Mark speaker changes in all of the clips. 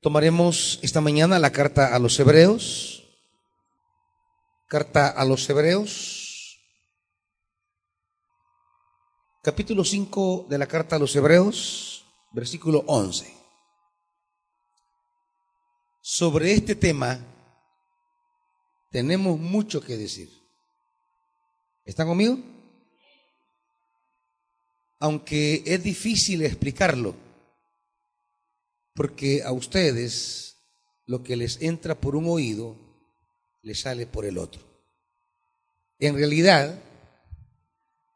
Speaker 1: Tomaremos esta mañana la carta a los hebreos. Carta a los hebreos. Capítulo 5 de la carta a los hebreos, versículo 11. Sobre este tema tenemos mucho que decir. ¿Están conmigo? Aunque es difícil explicarlo porque a ustedes lo que les entra por un oído les sale por el otro. En realidad,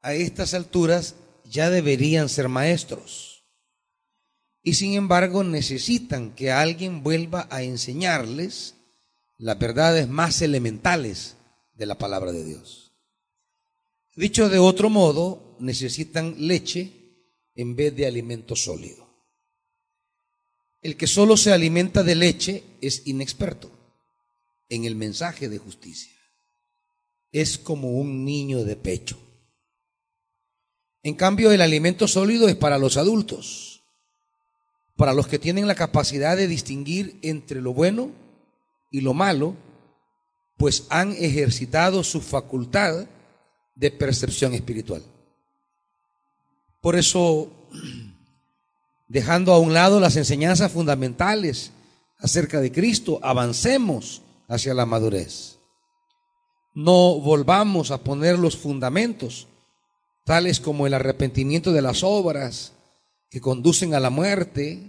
Speaker 1: a estas alturas ya deberían ser maestros. Y sin embargo necesitan que alguien vuelva a enseñarles las verdades más elementales de la palabra de Dios. Dicho de otro modo, necesitan leche en vez de alimento sólido. El que solo se alimenta de leche es inexperto en el mensaje de justicia. Es como un niño de pecho. En cambio, el alimento sólido es para los adultos, para los que tienen la capacidad de distinguir entre lo bueno y lo malo, pues han ejercitado su facultad de percepción espiritual. Por eso dejando a un lado las enseñanzas fundamentales acerca de Cristo, avancemos hacia la madurez. No volvamos a poner los fundamentos, tales como el arrepentimiento de las obras que conducen a la muerte,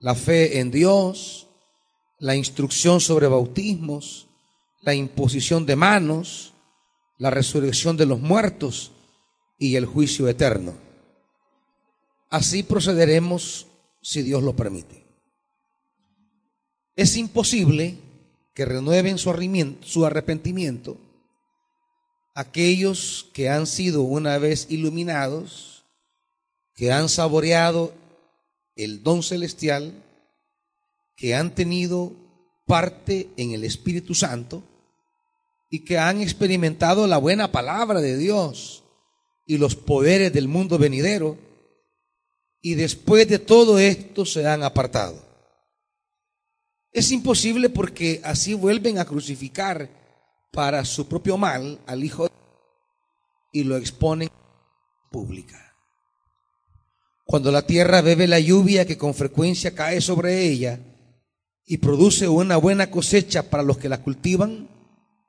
Speaker 1: la fe en Dios, la instrucción sobre bautismos, la imposición de manos, la resurrección de los muertos y el juicio eterno. Así procederemos si Dios lo permite. Es imposible que renueven su arrepentimiento aquellos que han sido una vez iluminados, que han saboreado el don celestial, que han tenido parte en el Espíritu Santo y que han experimentado la buena palabra de Dios y los poderes del mundo venidero y después de todo esto se han apartado. Es imposible porque así vuelven a crucificar para su propio mal al Hijo y lo exponen pública. Cuando la tierra bebe la lluvia que con frecuencia cae sobre ella y produce una buena cosecha para los que la cultivan,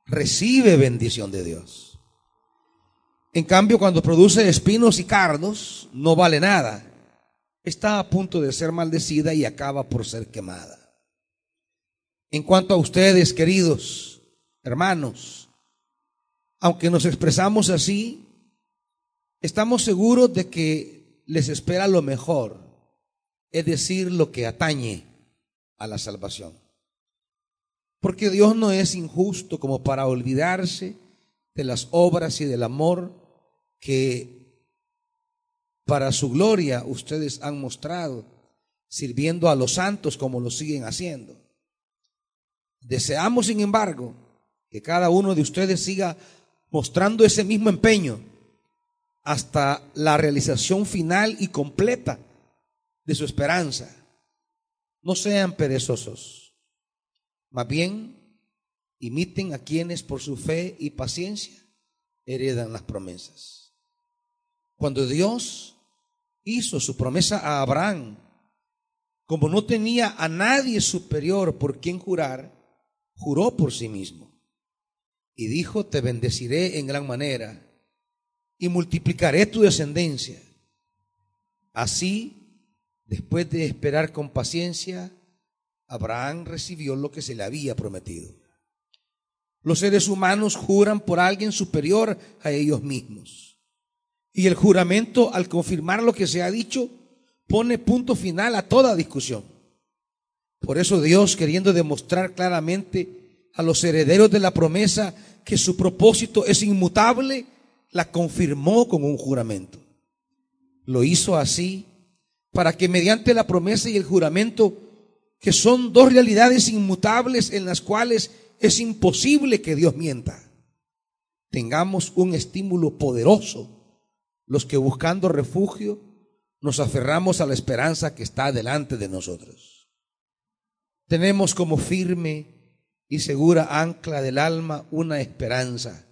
Speaker 1: recibe bendición de Dios. En cambio, cuando produce espinos y cardos, no vale nada está a punto de ser maldecida y acaba por ser quemada. En cuanto a ustedes, queridos hermanos, aunque nos expresamos así, estamos seguros de que les espera lo mejor, es decir, lo que atañe a la salvación. Porque Dios no es injusto como para olvidarse de las obras y del amor que para su gloria ustedes han mostrado, sirviendo a los santos como lo siguen haciendo. Deseamos, sin embargo, que cada uno de ustedes siga mostrando ese mismo empeño hasta la realización final y completa de su esperanza. No sean perezosos, más bien imiten a quienes por su fe y paciencia heredan las promesas. Cuando Dios hizo su promesa a Abraham, como no tenía a nadie superior por quien jurar, juró por sí mismo. Y dijo, te bendeciré en gran manera y multiplicaré tu descendencia. Así, después de esperar con paciencia, Abraham recibió lo que se le había prometido. Los seres humanos juran por alguien superior a ellos mismos. Y el juramento, al confirmar lo que se ha dicho, pone punto final a toda discusión. Por eso Dios, queriendo demostrar claramente a los herederos de la promesa que su propósito es inmutable, la confirmó con un juramento. Lo hizo así para que mediante la promesa y el juramento, que son dos realidades inmutables en las cuales es imposible que Dios mienta, tengamos un estímulo poderoso los que buscando refugio nos aferramos a la esperanza que está delante de nosotros. tenemos como firme y segura ancla del alma una esperanza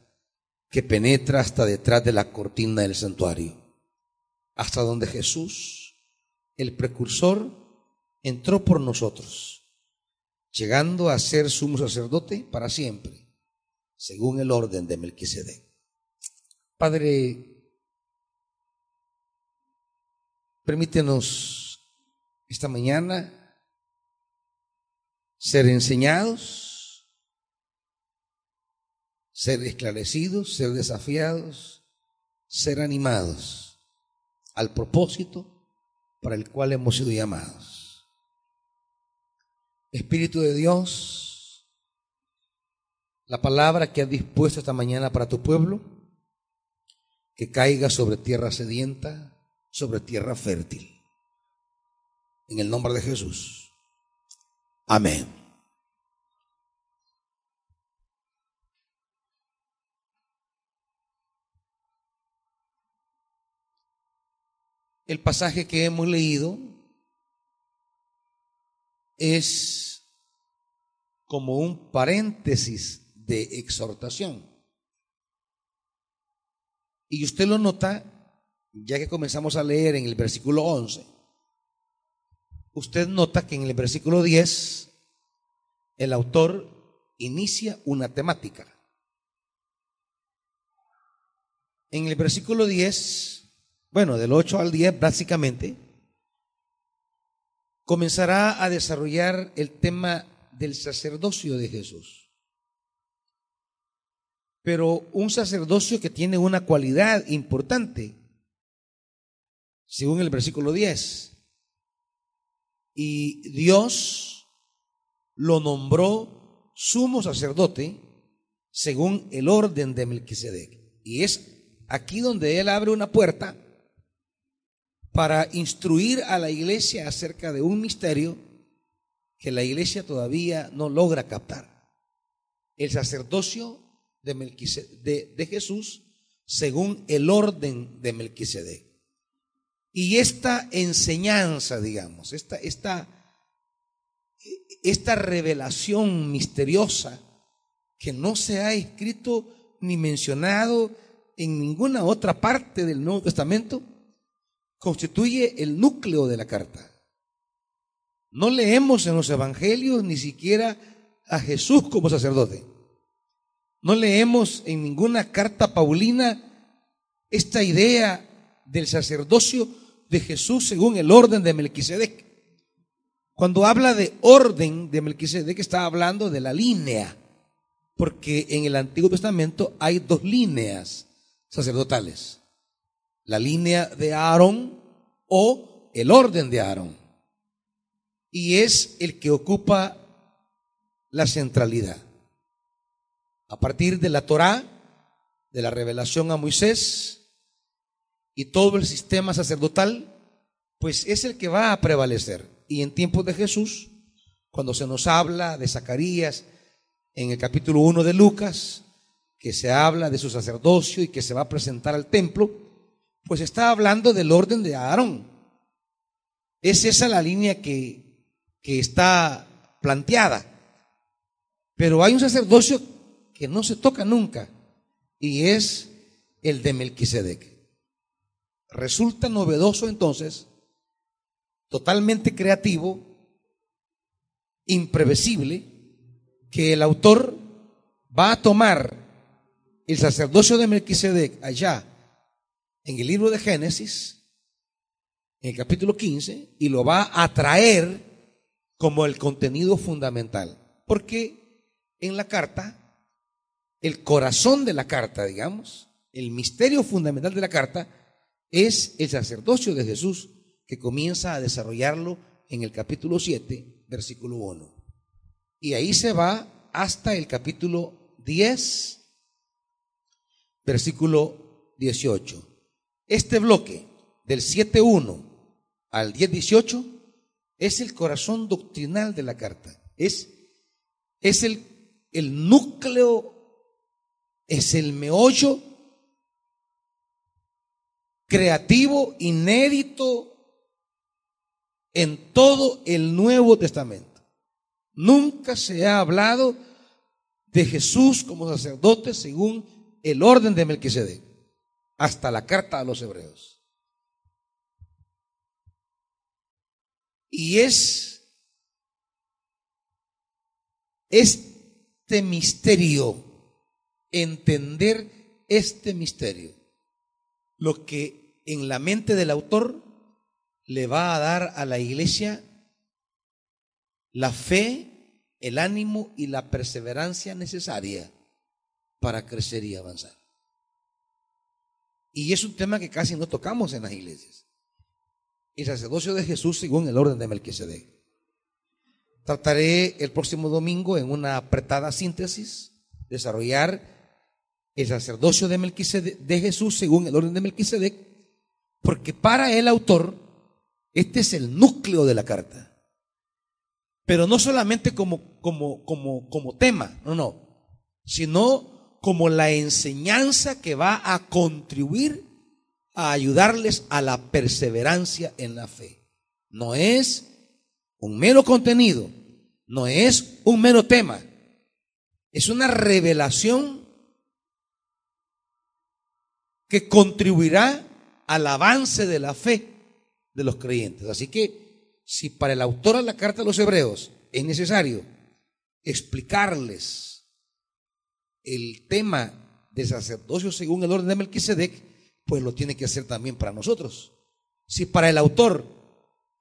Speaker 1: que penetra hasta detrás de la cortina del santuario, hasta donde Jesús, el precursor, entró por nosotros, llegando a ser sumo sacerdote para siempre, según el orden de Melquisedec. Padre, permítenos esta mañana ser enseñados, ser esclarecidos, ser desafiados, ser animados al propósito para el cual hemos sido llamados. Espíritu de Dios, la palabra que has dispuesto esta mañana para tu pueblo, que caiga sobre tierra sedienta, sobre tierra fértil. En el nombre de Jesús. Amén. El pasaje que hemos leído es como un paréntesis de exhortación. Y usted lo nota, ya que comenzamos a leer en el versículo 11, usted nota que en el versículo 10 el autor inicia una temática. En el versículo 10, bueno, del 8 al 10 básicamente, comenzará a desarrollar el tema del sacerdocio de Jesús. Pero un sacerdocio que tiene una cualidad importante, según el versículo 10 y Dios lo nombró sumo sacerdote según el orden de Melquisedec. Y es aquí donde él abre una puerta para instruir a la iglesia acerca de un misterio que la iglesia todavía no logra captar. El sacerdocio de, de, de Jesús según el orden de Melquisedec. Y esta enseñanza, digamos, esta, esta, esta revelación misteriosa que no se ha escrito ni mencionado en ninguna otra parte del Nuevo Testamento, constituye el núcleo de la carta. No leemos en los evangelios ni siquiera a Jesús como sacerdote. No leemos en ninguna carta paulina esta idea del sacerdocio de Jesús según el orden de Melquisedec. Cuando habla de orden de Melquisedec está hablando de la línea, porque en el Antiguo Testamento hay dos líneas sacerdotales. La línea de Aarón o el orden de Aarón. Y es el que ocupa la centralidad. A partir de la Torá, de la revelación a Moisés, y todo el sistema sacerdotal, pues es el que va a prevalecer. Y en tiempos de Jesús, cuando se nos habla de Zacarías, en el capítulo 1 de Lucas, que se habla de su sacerdocio y que se va a presentar al templo, pues está hablando del orden de Aarón. Es esa la línea que, que está planteada. Pero hay un sacerdocio que no se toca nunca y es el de Melquisedec. Resulta novedoso entonces, totalmente creativo, imprevisible, que el autor va a tomar el sacerdocio de Melquisedec allá en el libro de Génesis, en el capítulo 15, y lo va a traer como el contenido fundamental. Porque en la carta, el corazón de la carta, digamos, el misterio fundamental de la carta, es el sacerdocio de Jesús que comienza a desarrollarlo en el capítulo 7, versículo 1. Y ahí se va hasta el capítulo 10, versículo 18. Este bloque del 7.1 al 10.18 es el corazón doctrinal de la carta. Es, es el, el núcleo, es el meollo creativo, inédito en todo el Nuevo Testamento. Nunca se ha hablado de Jesús como sacerdote según el orden de Melquisedec, hasta la carta a los hebreos. Y es este misterio, entender este misterio, lo que en la mente del autor le va a dar a la iglesia la fe, el ánimo y la perseverancia necesaria para crecer y avanzar. Y es un tema que casi no tocamos en las iglesias. El sacerdocio de Jesús según el orden de Melquisedec. Trataré el próximo domingo en una apretada síntesis desarrollar el sacerdocio de, Melquisedec, de Jesús según el orden de Melquisedec, porque para el autor este es el núcleo de la carta. Pero no solamente como, como, como, como tema, no, no, sino como la enseñanza que va a contribuir a ayudarles a la perseverancia en la fe. No es un mero contenido, no es un mero tema, es una revelación que contribuirá al avance de la fe de los creyentes. Así que si para el autor de la carta a los hebreos es necesario explicarles el tema de sacerdocio según el orden de Melquisedec, pues lo tiene que hacer también para nosotros. Si para el autor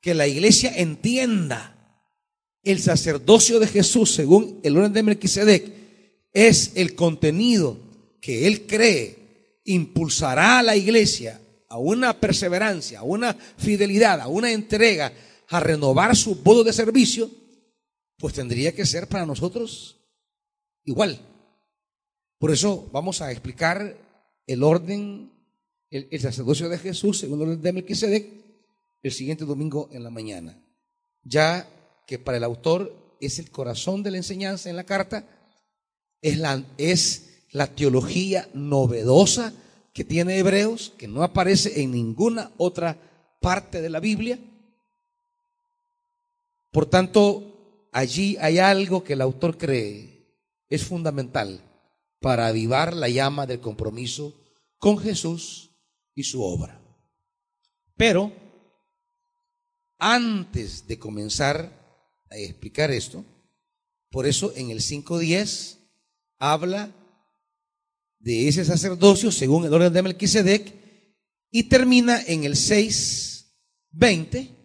Speaker 1: que la iglesia entienda el sacerdocio de Jesús según el orden de Melquisedec es el contenido que él cree impulsará a la iglesia a una perseverancia, a una fidelidad, a una entrega, a renovar su modo de servicio, pues tendría que ser para nosotros igual. Por eso vamos a explicar el orden, el, sacerdocio de Jesús, según el orden de Melquisedec, el siguiente domingo en la mañana. Ya que para el autor es el corazón de la enseñanza en la carta, es la, es la teología novedosa que tiene Hebreos, que no aparece en ninguna otra parte de la Biblia. Por tanto, allí hay algo que el autor cree es fundamental para avivar la llama del compromiso con Jesús y su obra. Pero, antes de comenzar a explicar esto, por eso en el 5.10 habla de ese sacerdocio según el orden de Melquisedec y termina en el 6.20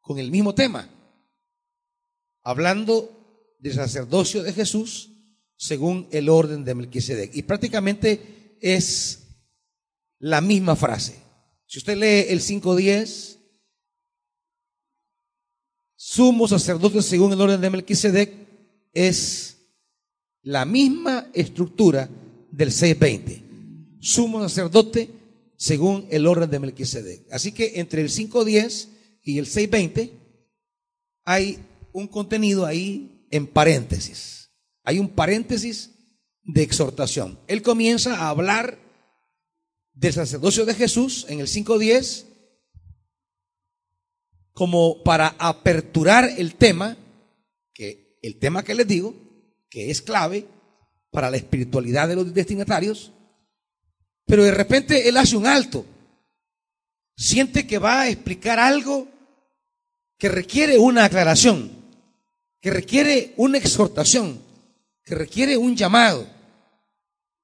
Speaker 1: con el mismo tema, hablando del sacerdocio de Jesús según el orden de Melquisedec. Y prácticamente es la misma frase. Si usted lee el 5.10, sumo sacerdote según el orden de Melquisedec, es la misma estructura del 6.20. Sumo sacerdote según el orden de Melquisedec. Así que entre el 5.10 y el 6.20 hay un contenido ahí en paréntesis. Hay un paréntesis de exhortación. Él comienza a hablar del sacerdocio de Jesús en el 5.10 como para aperturar el tema, que el tema que les digo, que es clave, para la espiritualidad de los destinatarios, pero de repente él hace un alto, siente que va a explicar algo que requiere una aclaración, que requiere una exhortación, que requiere un llamado,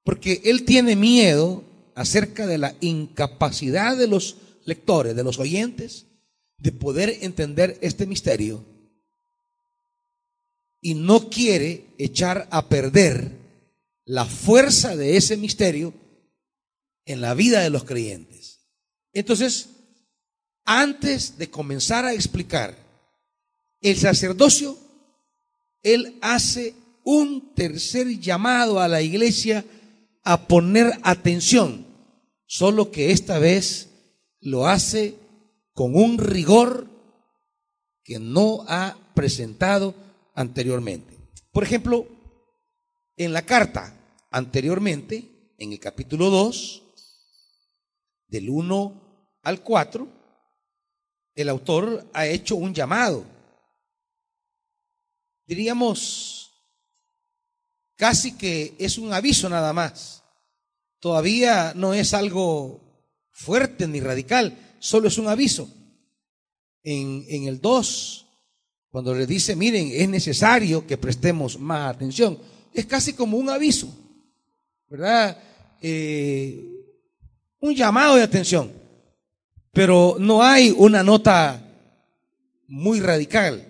Speaker 1: porque él tiene miedo acerca de la incapacidad de los lectores, de los oyentes, de poder entender este misterio y no quiere echar a perder la fuerza de ese misterio en la vida de los creyentes. Entonces, antes de comenzar a explicar el sacerdocio, él hace un tercer llamado a la iglesia a poner atención, solo que esta vez lo hace con un rigor que no ha presentado anteriormente. Por ejemplo, en la carta anteriormente, en el capítulo 2, del 1 al 4, el autor ha hecho un llamado diríamos, casi que es un aviso nada más. Todavía no es algo fuerte ni radical, solo es un aviso. En, en el 2, cuando le dice, miren, es necesario que prestemos más atención, es casi como un aviso, ¿verdad? Eh, un llamado de atención, pero no hay una nota muy radical.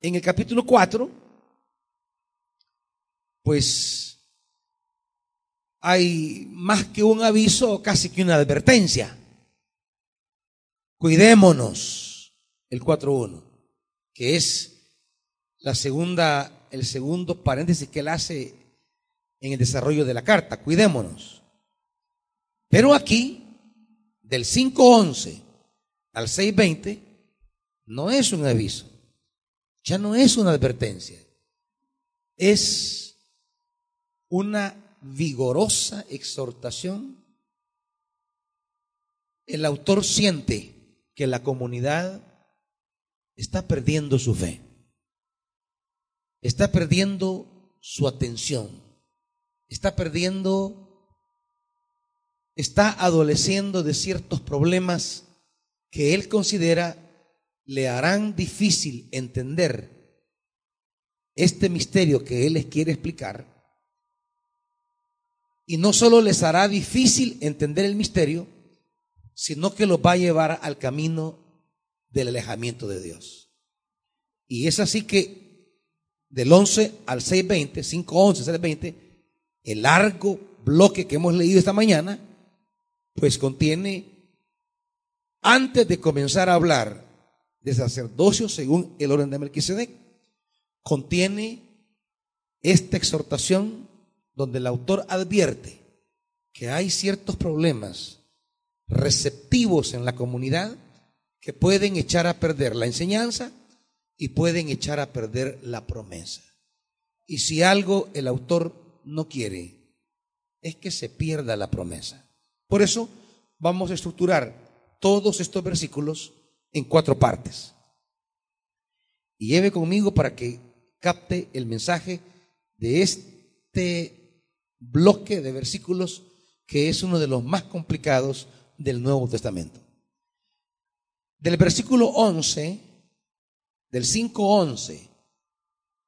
Speaker 1: En el capítulo 4, pues hay más que un aviso, casi que una advertencia. Cuidémonos, el 4.1, que es la segunda, el segundo paréntesis que él hace en el desarrollo de la carta. Cuidémonos. Pero aquí, del 5.11 al 6.20, no es un aviso, ya no es una advertencia, es una vigorosa exhortación. El autor siente que la comunidad está perdiendo su fe, está perdiendo su atención, está perdiendo, está adoleciendo de ciertos problemas que él considera le harán difícil entender este misterio que él les quiere explicar. Y no solo les hará difícil entender el misterio, sino que los va a llevar al camino del alejamiento de Dios. Y es así que del 11 al 6.20, 5.11, 6.20, el largo bloque que hemos leído esta mañana, pues contiene, antes de comenzar a hablar de sacerdocio según el orden de Melquisedec, contiene esta exhortación donde el autor advierte que hay ciertos problemas receptivos en la comunidad que pueden echar a perder la enseñanza y pueden echar a perder la promesa. Y si algo el autor no quiere, es que se pierda la promesa. Por eso vamos a estructurar todos estos versículos en cuatro partes. Y lleve conmigo para que capte el mensaje de este bloque de versículos que es uno de los más complicados del Nuevo Testamento. Del versículo 11, del 5.11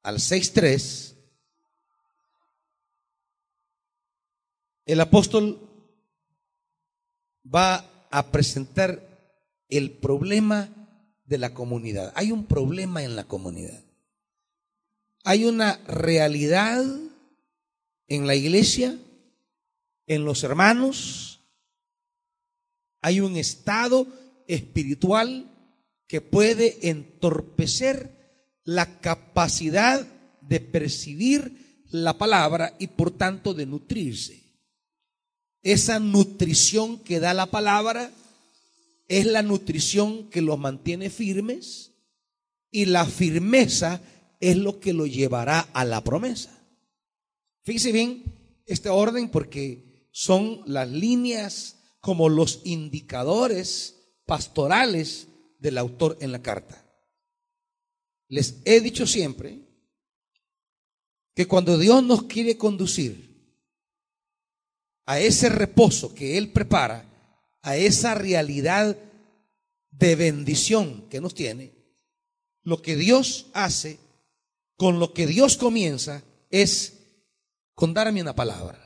Speaker 1: al 6.3, el apóstol va a presentar el problema de la comunidad. Hay un problema en la comunidad. Hay una realidad en la iglesia, en los hermanos, hay un estado espiritual que puede entorpecer la capacidad de percibir la palabra y por tanto de nutrirse. Esa nutrición que da la palabra es la nutrición que los mantiene firmes y la firmeza es lo que lo llevará a la promesa. Fíjese bien este orden porque son las líneas como los indicadores pastorales del autor en la carta. Les he dicho siempre que cuando Dios nos quiere conducir a ese reposo que Él prepara, a esa realidad de bendición que nos tiene, lo que Dios hace, con lo que Dios comienza, es con darme una palabra.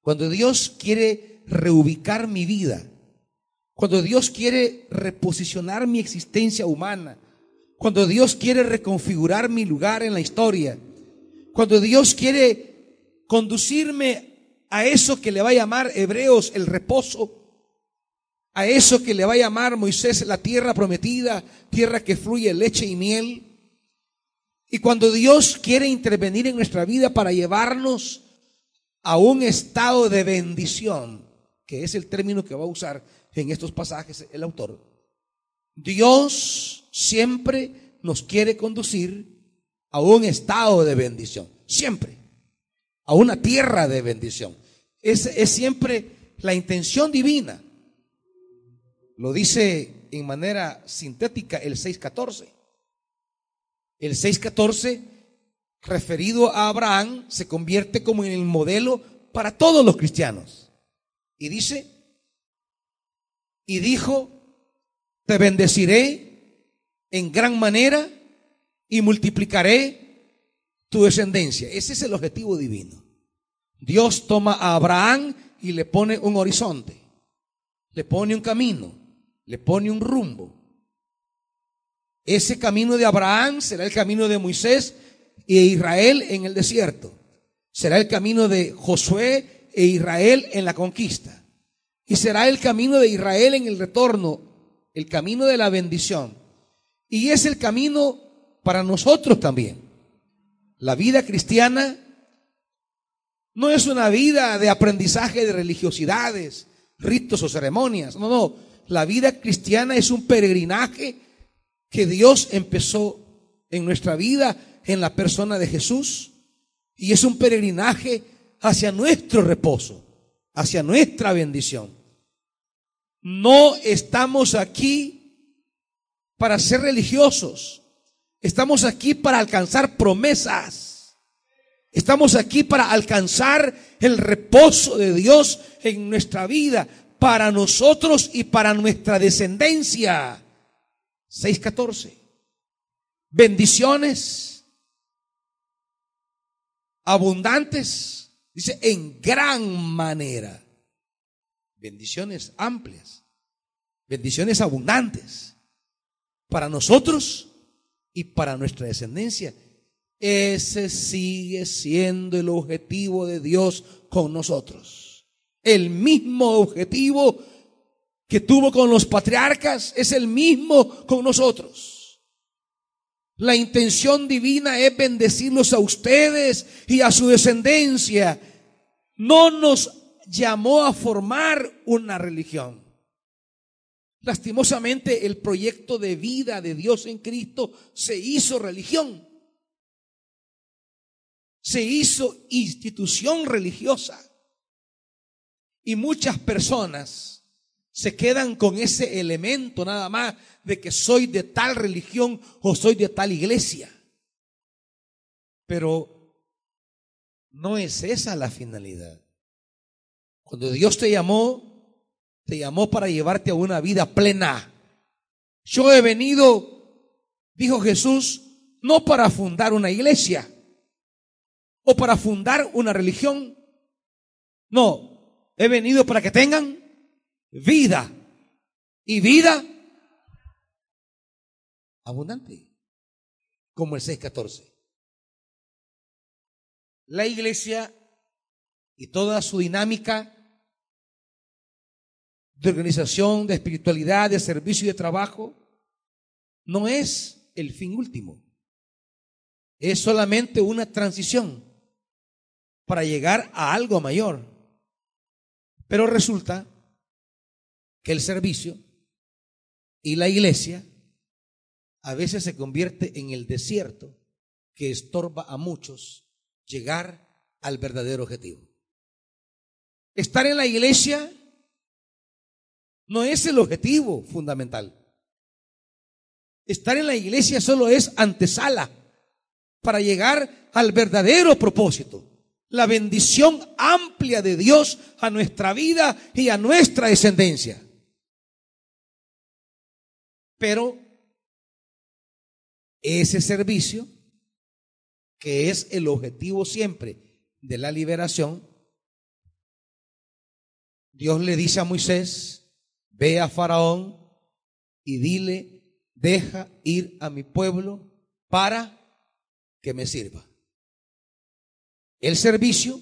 Speaker 1: Cuando Dios quiere reubicar mi vida, cuando Dios quiere reposicionar mi existencia humana, cuando Dios quiere reconfigurar mi lugar en la historia, cuando Dios quiere conducirme a eso que le va a llamar Hebreos el reposo, a eso que le va a llamar Moisés la tierra prometida, tierra que fluye leche y miel. Y cuando Dios quiere intervenir en nuestra vida para llevarnos a un estado de bendición, que es el término que va a usar en estos pasajes el autor, Dios siempre nos quiere conducir a un estado de bendición, siempre, a una tierra de bendición. Es, es siempre la intención divina. Lo dice en manera sintética el 6.14. El 6.14, referido a Abraham, se convierte como en el modelo para todos los cristianos. Y dice, y dijo, te bendeciré en gran manera y multiplicaré tu descendencia. Ese es el objetivo divino. Dios toma a Abraham y le pone un horizonte, le pone un camino, le pone un rumbo. Ese camino de Abraham será el camino de Moisés e Israel en el desierto. Será el camino de Josué e Israel en la conquista. Y será el camino de Israel en el retorno, el camino de la bendición. Y es el camino para nosotros también. La vida cristiana no es una vida de aprendizaje de religiosidades, ritos o ceremonias. No, no. La vida cristiana es un peregrinaje que Dios empezó en nuestra vida en la persona de Jesús y es un peregrinaje hacia nuestro reposo, hacia nuestra bendición. No estamos aquí para ser religiosos, estamos aquí para alcanzar promesas, estamos aquí para alcanzar el reposo de Dios en nuestra vida, para nosotros y para nuestra descendencia. 6.14. Bendiciones abundantes, dice, en gran manera. Bendiciones amplias, bendiciones abundantes para nosotros y para nuestra descendencia. Ese sigue siendo el objetivo de Dios con nosotros. El mismo objetivo que tuvo con los patriarcas es el mismo con nosotros. La intención divina es bendecirlos a ustedes y a su descendencia. No nos llamó a formar una religión. Lastimosamente el proyecto de vida de Dios en Cristo se hizo religión. Se hizo institución religiosa. Y muchas personas se quedan con ese elemento nada más de que soy de tal religión o soy de tal iglesia. Pero no es esa la finalidad. Cuando Dios te llamó, te llamó para llevarte a una vida plena. Yo he venido, dijo Jesús, no para fundar una iglesia o para fundar una religión. No, he venido para que tengan vida y vida abundante, como el 6.14. La iglesia y toda su dinámica de organización, de espiritualidad, de servicio y de trabajo, no es el fin último. Es solamente una transición para llegar a algo mayor. Pero resulta que el servicio y la iglesia a veces se convierte en el desierto que estorba a muchos llegar al verdadero objetivo. Estar en la iglesia no es el objetivo fundamental. Estar en la iglesia solo es antesala para llegar al verdadero propósito la bendición amplia de Dios a nuestra vida y a nuestra descendencia. Pero ese servicio, que es el objetivo siempre de la liberación, Dios le dice a Moisés, ve a Faraón y dile, deja ir a mi pueblo para que me sirva. El servicio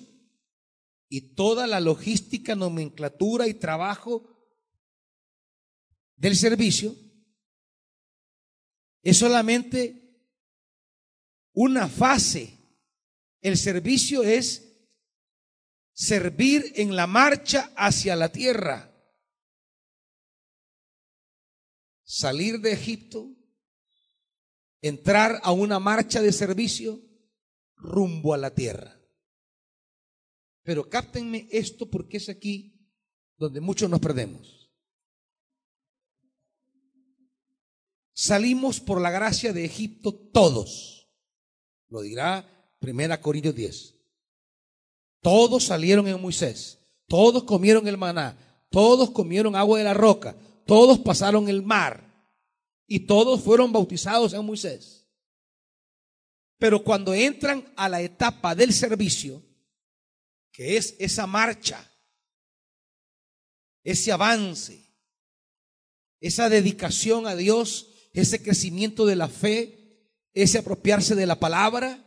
Speaker 1: y toda la logística, nomenclatura y trabajo del servicio es solamente una fase. El servicio es servir en la marcha hacia la tierra. Salir de Egipto, entrar a una marcha de servicio rumbo a la tierra. Pero cáptenme esto porque es aquí donde muchos nos perdemos. salimos por la gracia de Egipto todos. Lo dirá Primera Corintios 10. Todos salieron en Moisés, todos comieron el maná, todos comieron agua de la roca, todos pasaron el mar y todos fueron bautizados en Moisés. Pero cuando entran a la etapa del servicio, que es esa marcha, ese avance, esa dedicación a Dios, ese crecimiento de la fe, ese apropiarse de la palabra,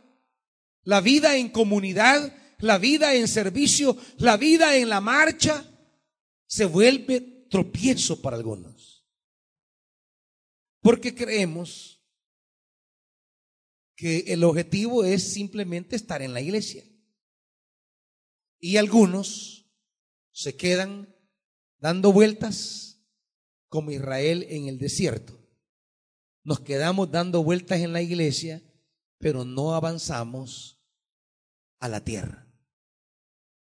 Speaker 1: la vida en comunidad, la vida en servicio, la vida en la marcha, se vuelve tropiezo para algunos. Porque creemos que el objetivo es simplemente estar en la iglesia. Y algunos se quedan dando vueltas como Israel en el desierto. Nos quedamos dando vueltas en la iglesia, pero no avanzamos a la tierra.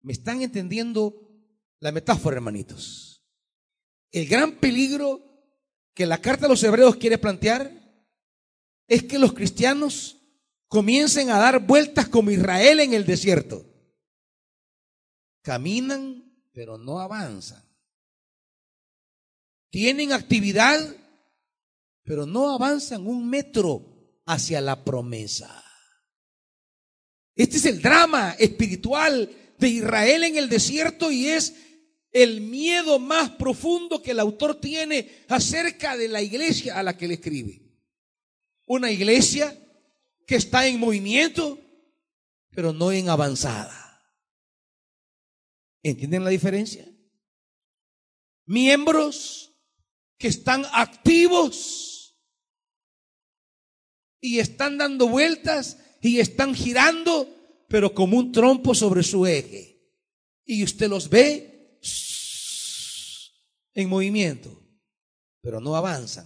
Speaker 1: ¿Me están entendiendo la metáfora, hermanitos? El gran peligro que la carta de los hebreos quiere plantear es que los cristianos comiencen a dar vueltas como Israel en el desierto. Caminan, pero no avanzan. Tienen actividad, pero no avanzan un metro hacia la promesa. Este es el drama espiritual de Israel en el desierto y es el miedo más profundo que el autor tiene acerca de la iglesia a la que le escribe. Una iglesia que está en movimiento, pero no en avanzada. ¿Entienden la diferencia? Miembros que están activos y están dando vueltas y están girando, pero como un trompo sobre su eje. Y usted los ve en movimiento, pero no avanzan.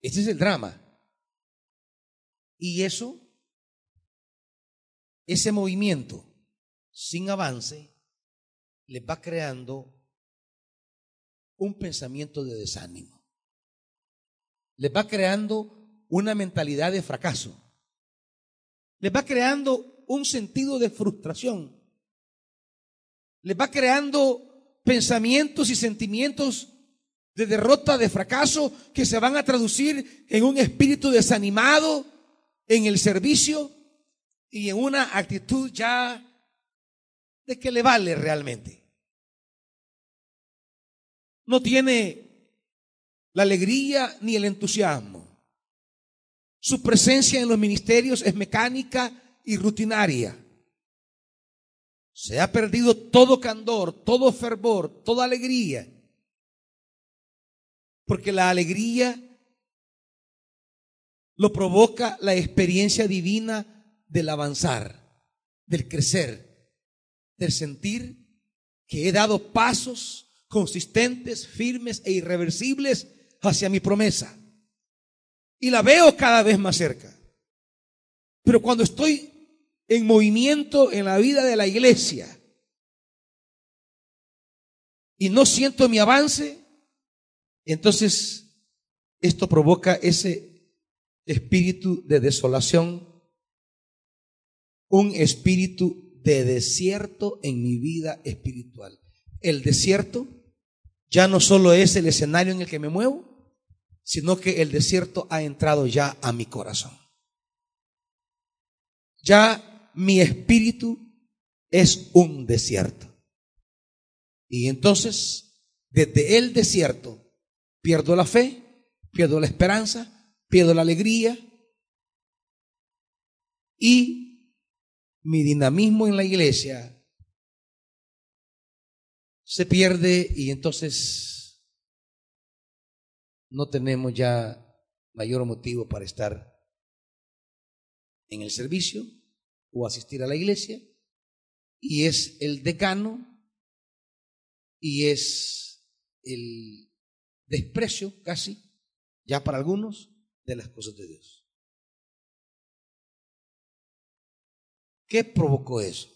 Speaker 1: Este es el drama. Y eso, ese movimiento sin avance les va creando un pensamiento de desánimo. Les va creando una mentalidad de fracaso. Les va creando un sentido de frustración. Les va creando pensamientos y sentimientos de derrota, de fracaso, que se van a traducir en un espíritu desanimado en el servicio y en una actitud ya de que le vale realmente. No tiene la alegría ni el entusiasmo. Su presencia en los ministerios es mecánica y rutinaria. Se ha perdido todo candor, todo fervor, toda alegría. Porque la alegría lo provoca la experiencia divina del avanzar, del crecer, del sentir que he dado pasos consistentes, firmes e irreversibles hacia mi promesa. Y la veo cada vez más cerca. Pero cuando estoy en movimiento en la vida de la iglesia y no siento mi avance, entonces esto provoca ese espíritu de desolación, un espíritu de desierto en mi vida espiritual. El desierto ya no solo es el escenario en el que me muevo, sino que el desierto ha entrado ya a mi corazón. Ya mi espíritu es un desierto. Y entonces, desde el desierto, pierdo la fe, pierdo la esperanza, pierdo la alegría y mi dinamismo en la iglesia se pierde y entonces no tenemos ya mayor motivo para estar en el servicio o asistir a la iglesia y es el decano y es el desprecio casi ya para algunos de las cosas de Dios. ¿Qué provocó eso?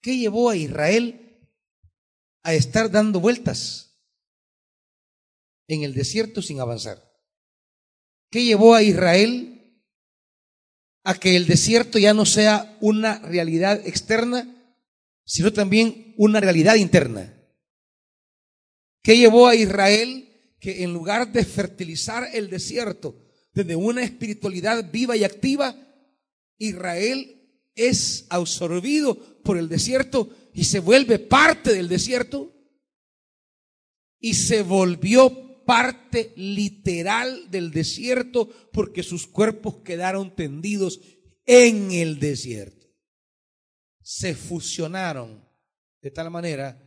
Speaker 1: ¿Qué llevó a Israel a estar dando vueltas? en el desierto sin avanzar? ¿Qué llevó a Israel a que el desierto ya no sea una realidad externa, sino también una realidad interna? ¿Qué llevó a Israel que en lugar de fertilizar el desierto desde una espiritualidad viva y activa, Israel es absorbido por el desierto y se vuelve parte del desierto y se volvió parte literal del desierto porque sus cuerpos quedaron tendidos en el desierto. Se fusionaron de tal manera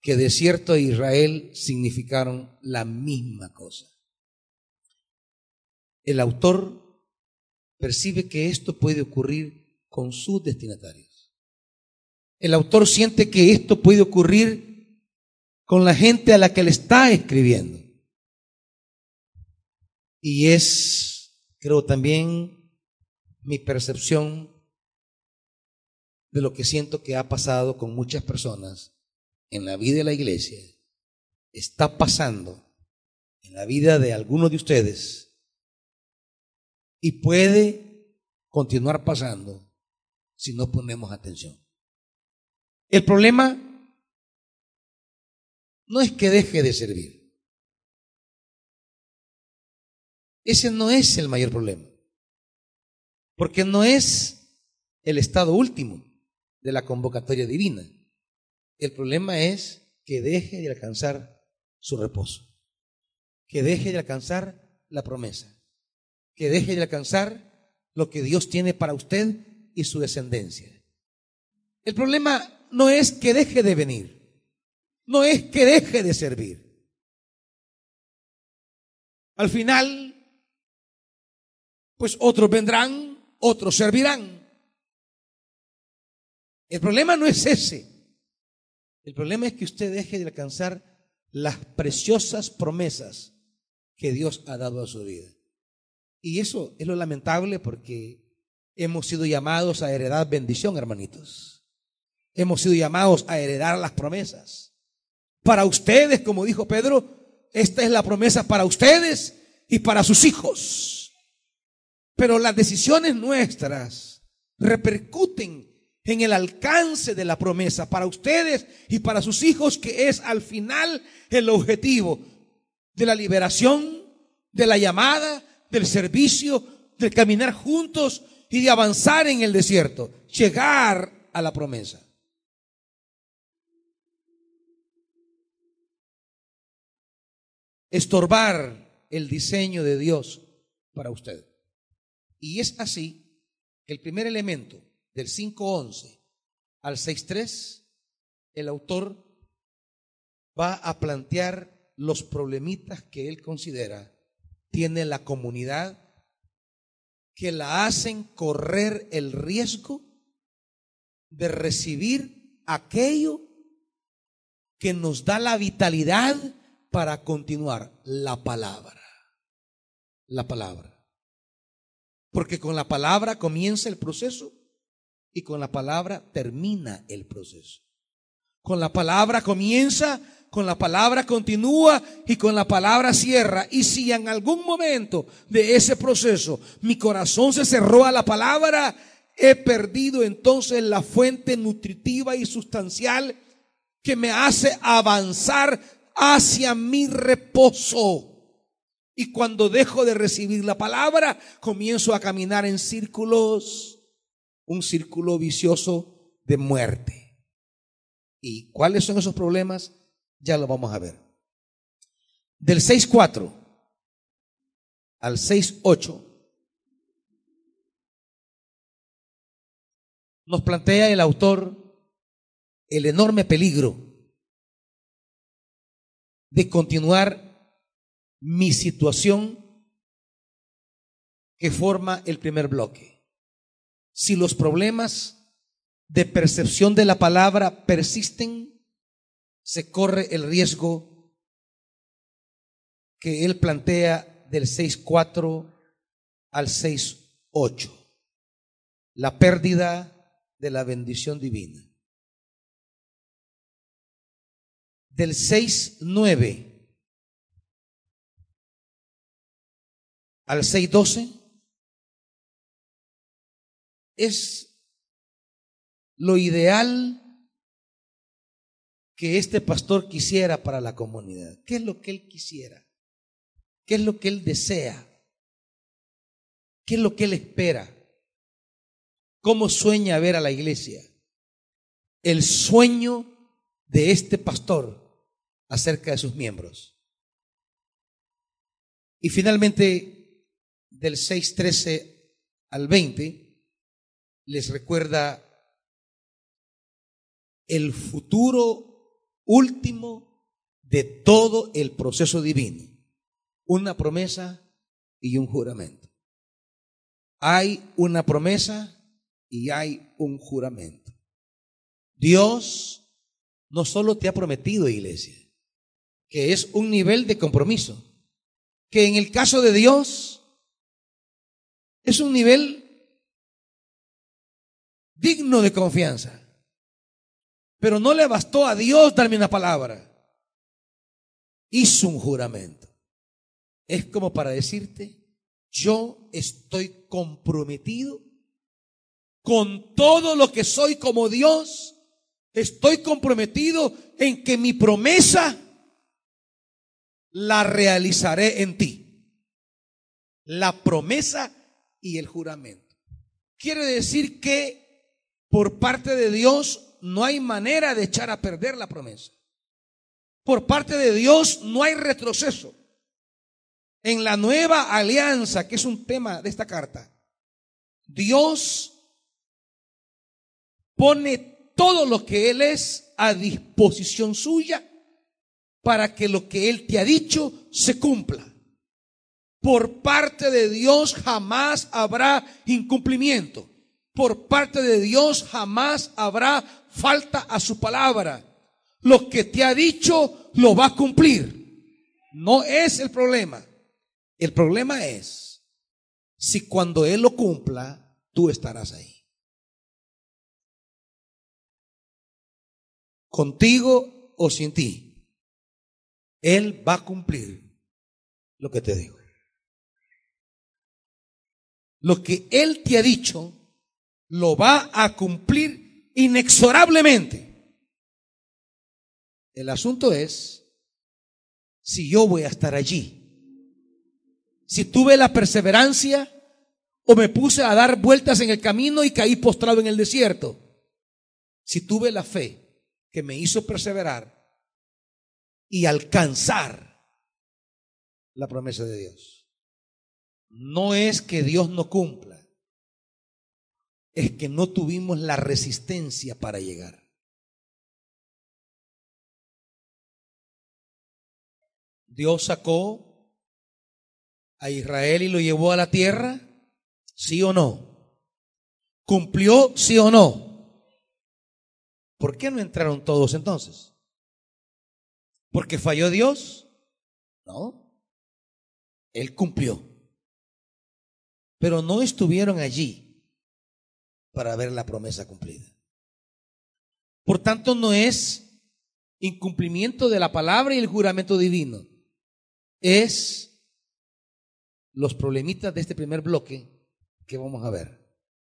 Speaker 1: que desierto e Israel significaron la misma cosa. El autor percibe que esto puede ocurrir con sus destinatarios. El autor siente que esto puede ocurrir con la gente a la que le está escribiendo. Y es, creo también, mi percepción de lo que siento que ha pasado con muchas personas en la vida de la iglesia está pasando en la vida de algunos de ustedes y puede continuar pasando si no ponemos atención. El problema no es que deje de servir. Ese no es el mayor problema. Porque no es el estado último de la convocatoria divina. El problema es que deje de alcanzar su reposo, que deje de alcanzar la promesa, que deje de alcanzar lo que Dios tiene para usted y su descendencia. El problema no es que deje de venir, no es que deje de servir. Al final, pues otros vendrán, otros servirán. El problema no es ese. El problema es que usted deje de alcanzar las preciosas promesas que Dios ha dado a su vida. Y eso es lo lamentable porque hemos sido llamados a heredar bendición, hermanitos. Hemos sido llamados a heredar las promesas. Para ustedes, como dijo Pedro, esta es la promesa para ustedes y para sus hijos. Pero las decisiones nuestras repercuten en el alcance de la promesa para ustedes y para sus hijos, que es al final el objetivo de la liberación, de la llamada, del servicio, de caminar juntos y de avanzar en el desierto, llegar a la promesa. Estorbar el diseño de Dios para usted. Y es así que el primer elemento del 5.11 al 6.3, el autor va a plantear los problemitas que él considera tiene la comunidad que la hacen correr el riesgo de recibir aquello que nos da la vitalidad para continuar, la palabra. La palabra. Porque con la palabra comienza el proceso y con la palabra termina el proceso. Con la palabra comienza, con la palabra continúa y con la palabra cierra. Y si en algún momento de ese proceso mi corazón se cerró a la palabra, he perdido entonces la fuente nutritiva y sustancial que me hace avanzar hacia mi reposo. Y cuando dejo de recibir la palabra, comienzo a caminar en círculos un círculo vicioso de muerte. ¿Y cuáles son esos problemas? Ya lo vamos a ver. Del 6.4 al 6.8 nos plantea el autor el enorme peligro de continuar mi situación que forma el primer bloque si los problemas de percepción de la palabra persisten, se corre el riesgo que él plantea del 6.4 al 6.8, la pérdida de la bendición divina. Del 6.9 al 6.12 es lo ideal que este pastor quisiera para la comunidad. ¿Qué es lo que él quisiera? ¿Qué es lo que él desea? ¿Qué es lo que él espera? ¿Cómo sueña ver a la iglesia? El sueño de este pastor acerca de sus miembros. Y finalmente, del 6.13 al 20, les recuerda el futuro último de todo el proceso divino. Una promesa y un juramento. Hay una promesa y hay un juramento. Dios no solo te ha prometido, iglesia, que es un nivel de compromiso, que en el caso de Dios es un nivel digno de confianza. Pero no le bastó a Dios darme una palabra. Hizo un juramento. Es como para decirte, yo estoy comprometido con todo lo que soy como Dios. Estoy comprometido en que mi promesa la realizaré en ti. La promesa y el juramento. Quiere decir que por parte de Dios no hay manera de echar a perder la promesa. Por parte de Dios no hay retroceso. En la nueva alianza, que es un tema de esta carta, Dios pone todo lo que Él es a disposición suya para que lo que Él te ha dicho se cumpla. Por parte de Dios jamás habrá incumplimiento. Por parte de Dios jamás habrá falta a su palabra. Lo que te ha dicho lo va a cumplir. No es el problema. El problema es si cuando Él lo cumpla, tú estarás ahí. Contigo o sin ti. Él va a cumplir lo que te digo. Lo que Él te ha dicho, lo va a cumplir inexorablemente. El asunto es si yo voy a estar allí. Si tuve la perseverancia o me puse a dar vueltas en el camino y caí postrado en el desierto. Si tuve la fe que me hizo perseverar y alcanzar la promesa de Dios. No es que Dios no cumpla es que no tuvimos la resistencia para llegar. Dios sacó a Israel y lo llevó a la tierra, sí o no. ¿Cumplió, sí o no? ¿Por qué no entraron todos entonces? ¿Porque falló Dios? No. Él cumplió. Pero no estuvieron allí para ver la promesa cumplida. Por tanto, no es incumplimiento de la palabra y el juramento divino. Es los problemitas de este primer bloque que vamos a ver.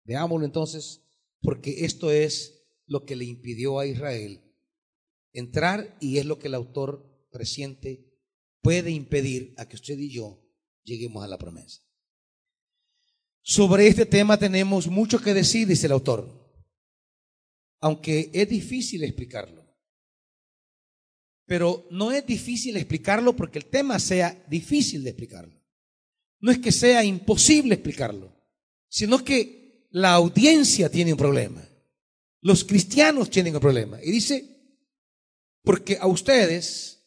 Speaker 1: Veámoslo entonces, porque esto es lo que le impidió a Israel entrar y es lo que el autor presiente puede impedir a que usted y yo lleguemos a la promesa. Sobre este tema tenemos mucho que decir, dice el autor, aunque es difícil explicarlo. Pero no es difícil explicarlo porque el tema sea difícil de explicarlo. No es que sea imposible explicarlo, sino que la audiencia tiene un problema. Los cristianos tienen un problema. Y dice, porque a ustedes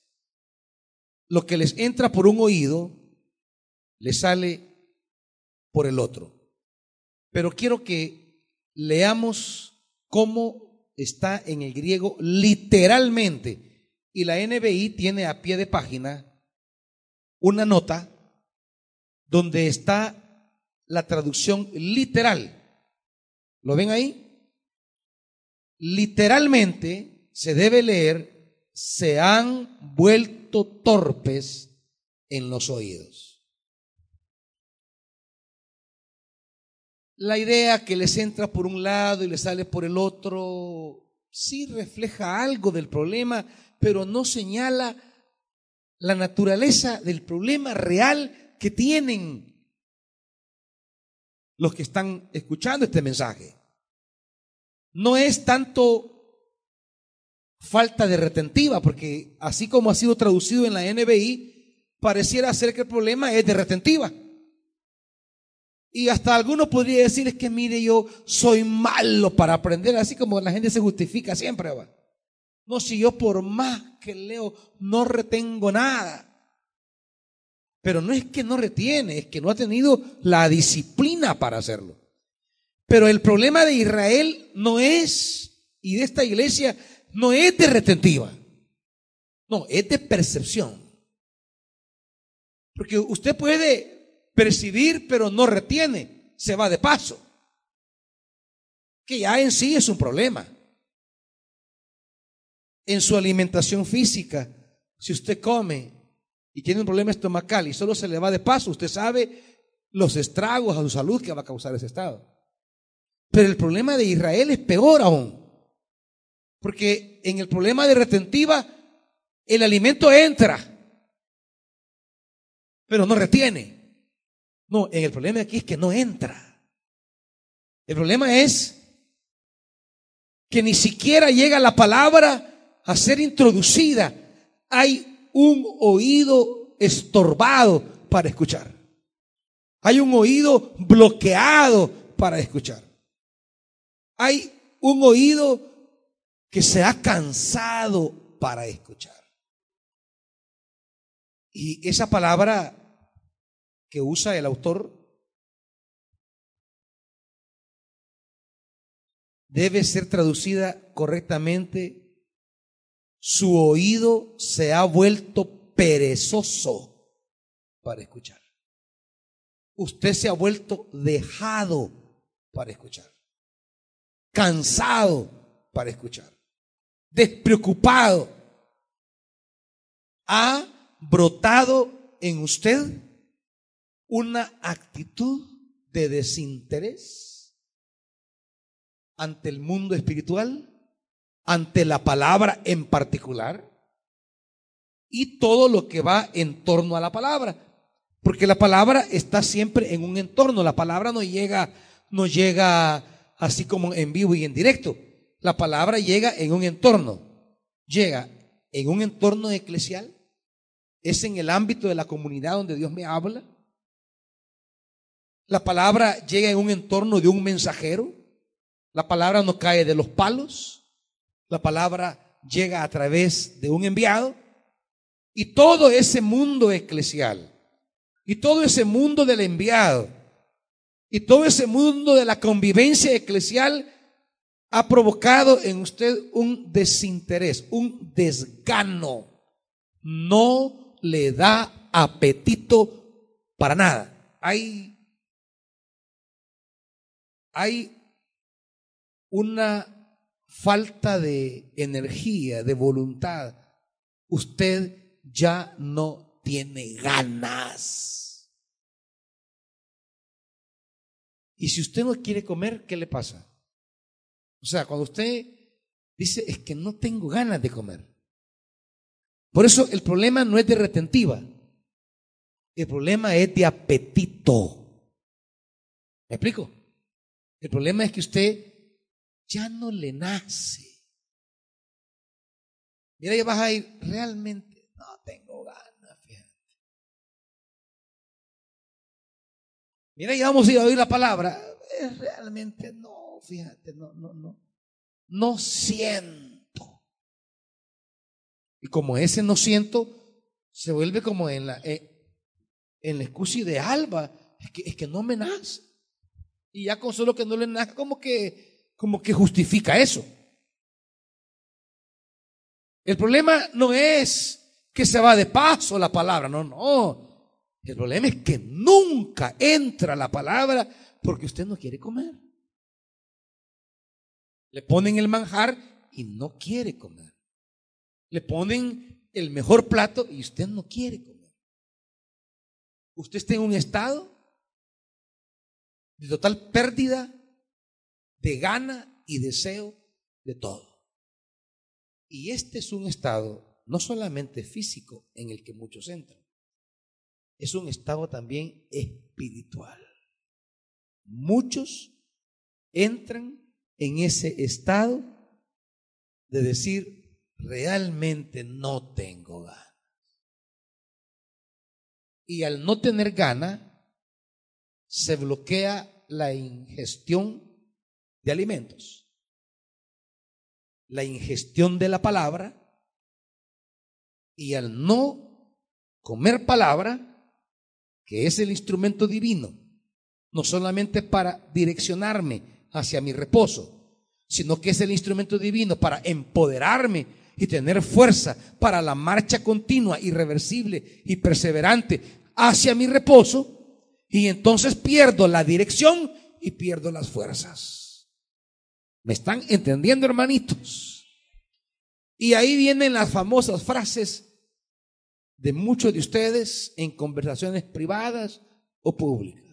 Speaker 1: lo que les entra por un oído, les sale por el otro. Pero quiero que leamos cómo está en el griego literalmente. Y la NBI tiene a pie de página una nota donde está la traducción literal. ¿Lo ven ahí? Literalmente se debe leer se han vuelto torpes en los oídos. La idea que les entra por un lado y les sale por el otro, sí refleja algo del problema, pero no señala la naturaleza del problema real que tienen los que están escuchando este mensaje. No es tanto falta de retentiva, porque así como ha sido traducido en la NBI, pareciera ser que el problema es de retentiva. Y hasta alguno podría decir es que mire, yo soy malo para aprender, así como la gente se justifica siempre. No, si yo por más que leo no retengo nada. Pero no es que no retiene, es que no ha tenido la disciplina para hacerlo. Pero el problema de Israel no es, y de esta iglesia, no es de retentiva. No, es de percepción. Porque usted puede percibir, pero no retiene, se va de paso. Que ya en sí es un problema. En su alimentación física, si usted come y tiene un problema estomacal y solo se le va de paso, usted sabe los estragos a su salud que va a causar ese estado. Pero el problema de Israel es peor aún. Porque en el problema de retentiva, el alimento entra, pero no retiene. No, en el problema aquí es que no entra. El problema es que ni siquiera llega la palabra a ser introducida. Hay un oído estorbado para escuchar. Hay un oído bloqueado para escuchar. Hay un oído que se ha cansado para escuchar. Y esa palabra que usa el autor debe ser traducida correctamente su oído se ha vuelto perezoso para escuchar. Usted se ha vuelto dejado para escuchar. Cansado para escuchar. Despreocupado. Ha brotado en usted una actitud de desinterés ante el mundo espiritual ante la palabra en particular y todo lo que va en torno a la palabra. Porque la palabra está siempre en un entorno. La palabra no llega, no llega así como en vivo y en directo. La palabra llega en un entorno. Llega en un entorno eclesial. Es en el ámbito de la comunidad donde Dios me habla. La palabra llega en un entorno de un mensajero. La palabra no cae de los palos. La palabra llega a través de un enviado y todo ese mundo eclesial y todo ese mundo del enviado y todo ese mundo de la convivencia eclesial ha provocado en usted un desinterés, un desgano. No le da apetito para nada. Hay, hay una falta de energía, de voluntad, usted ya no tiene ganas. Y si usted no quiere comer, ¿qué le pasa? O sea, cuando usted dice, es que no tengo ganas de comer. Por eso el problema no es de retentiva, el problema es de apetito. ¿Me explico? El problema es que usted ya no le nace. Mira, ya vas a ir, realmente no tengo ganas, fíjate. Mira, ya vamos a ir a oír la palabra. Eh, realmente no, fíjate, no, no, no. No siento. Y como ese no siento, se vuelve como en la, eh, en la excusa de Alba. Es que, es que no me nace. Y ya con solo que no le nace, como que como que justifica eso. El problema no es que se va de paso la palabra, no, no. El problema es que nunca entra la palabra porque usted no quiere comer. Le ponen el manjar y no quiere comer. Le ponen el mejor plato y usted no quiere comer. Usted está en un estado de total pérdida de gana y deseo de todo. Y este es un estado no solamente físico en el que muchos entran, es un estado también espiritual. Muchos entran en ese estado de decir, realmente no tengo ganas. Y al no tener gana, se bloquea la ingestión de alimentos, la ingestión de la palabra, y al no comer palabra, que es el instrumento divino, no solamente para direccionarme hacia mi reposo, sino que es el instrumento divino para empoderarme y tener fuerza para la marcha continua, irreversible y perseverante hacia mi reposo, y entonces pierdo la dirección y pierdo las fuerzas. ¿Me están entendiendo, hermanitos? Y ahí vienen las famosas frases de muchos de ustedes en conversaciones privadas o públicas.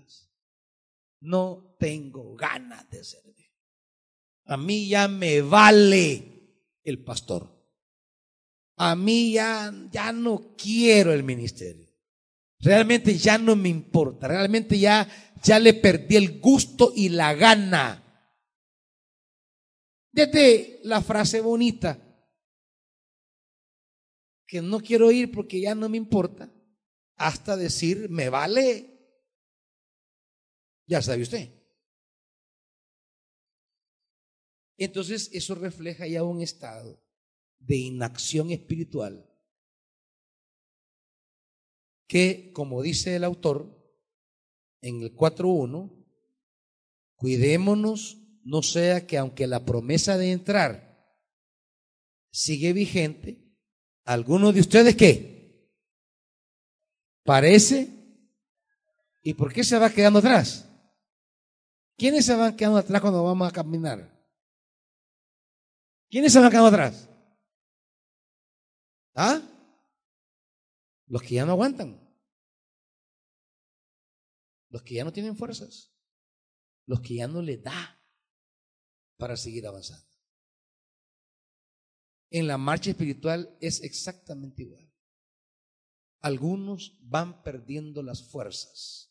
Speaker 1: No tengo ganas de servir. A mí ya me vale el pastor. A mí ya, ya no quiero el ministerio. Realmente ya no me importa. Realmente ya, ya le perdí el gusto y la gana. Desde la frase bonita, que no quiero ir porque ya no me importa, hasta decir, me vale. Ya sabe usted. Entonces eso refleja ya un estado de inacción espiritual que, como dice el autor en el 4.1, cuidémonos, no sea que aunque la promesa de entrar sigue vigente, ¿Alguno de ustedes qué? ¿Parece? ¿Y por qué se va quedando atrás? ¿Quiénes se van quedando atrás cuando vamos a caminar? ¿Quiénes se van quedando atrás? ¿Ah? Los que ya no aguantan. Los que ya no tienen fuerzas. Los que ya no les da para seguir avanzando en la marcha espiritual es exactamente igual. Algunos van perdiendo las fuerzas.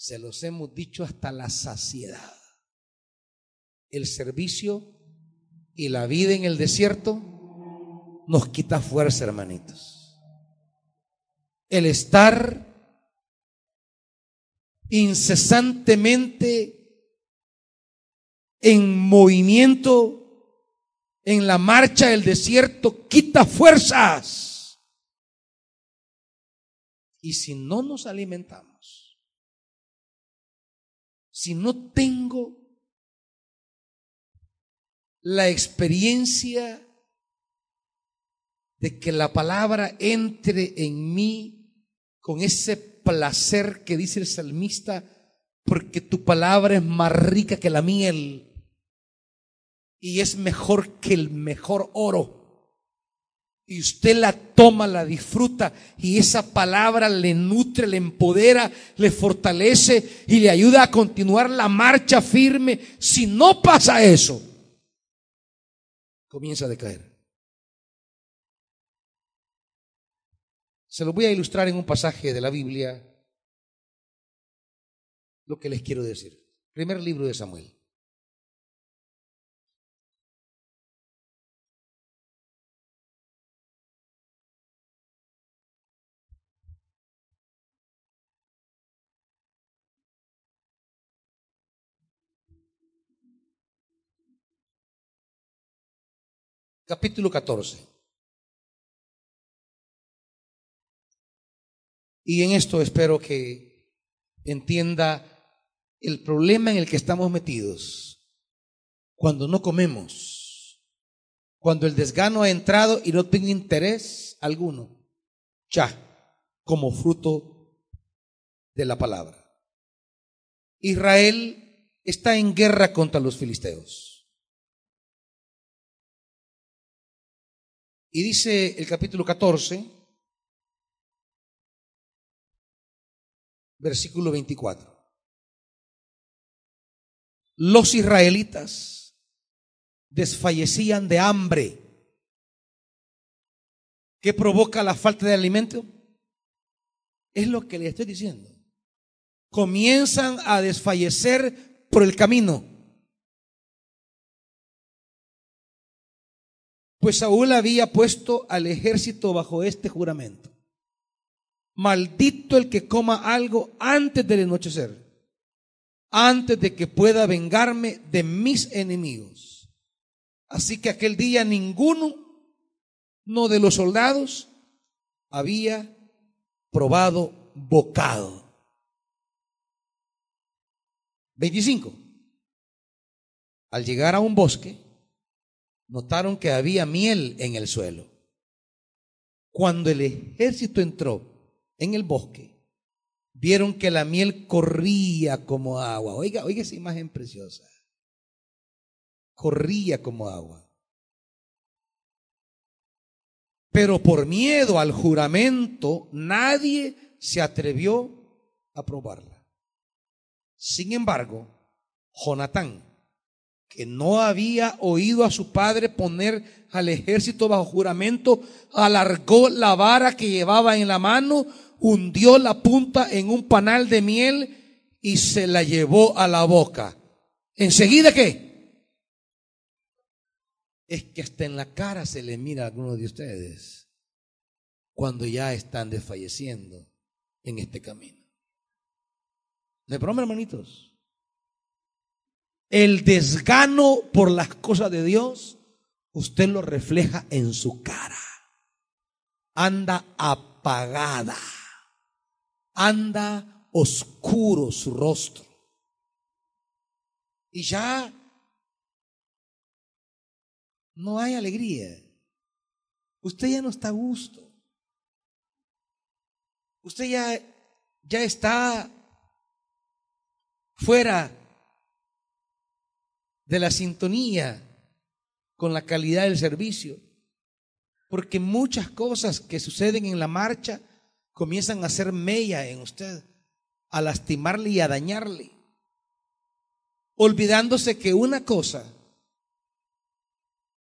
Speaker 1: Se los hemos dicho hasta la saciedad. El servicio y la vida en el desierto nos quita fuerza, hermanitos. El estar incesantemente en movimiento en la marcha del desierto quita fuerzas. Y si no nos alimentamos, si no tengo la experiencia de que la palabra entre en mí con ese placer que dice el salmista, porque tu palabra es más rica que la miel y es mejor que el mejor oro. Y usted la toma, la disfruta y esa palabra le nutre, le empodera, le fortalece y le ayuda a continuar la marcha firme. Si no pasa eso, comienza a decaer. Se lo voy a ilustrar en un pasaje de la Biblia lo que les quiero decir. Primer libro de Samuel. Capítulo 14. Y en esto espero que entienda el problema en el que estamos metidos cuando no comemos, cuando el desgano ha entrado y no tengo interés alguno, ya, como fruto de la palabra. Israel está en guerra contra los filisteos. Y dice el capítulo 14, versículo 24. Los israelitas desfallecían de hambre. ¿Qué provoca la falta de alimento? Es lo que le estoy diciendo. Comienzan a desfallecer por el camino. Pues Saúl había puesto al ejército bajo este juramento. Maldito el que coma algo antes del anochecer, antes de que pueda vengarme de mis enemigos. Así que aquel día ninguno, no de los soldados, había probado bocado. 25. Al llegar a un bosque, notaron que había miel en el suelo. Cuando el ejército entró en el bosque, vieron que la miel corría como agua. Oiga, oiga esa imagen preciosa. Corría como agua. Pero por miedo al juramento, nadie se atrevió a probarla. Sin embargo, Jonatán, que no había oído a su padre poner al ejército bajo juramento, alargó la vara que llevaba en la mano, hundió la punta en un panal de miel y se la llevó a la boca. ¿Enseguida qué? Es que hasta en la cara se le mira a algunos de ustedes cuando ya están desfalleciendo en este camino. ¿De broma, hermanitos? El desgano por las cosas de Dios, usted lo refleja en su cara. Anda apagada. Anda oscuro su rostro. Y ya no hay alegría. Usted ya no está a gusto. Usted ya, ya está fuera de la sintonía con la calidad del servicio. Porque muchas cosas que suceden en la marcha comienzan a hacer mella en usted, a lastimarle y a dañarle. Olvidándose que una cosa,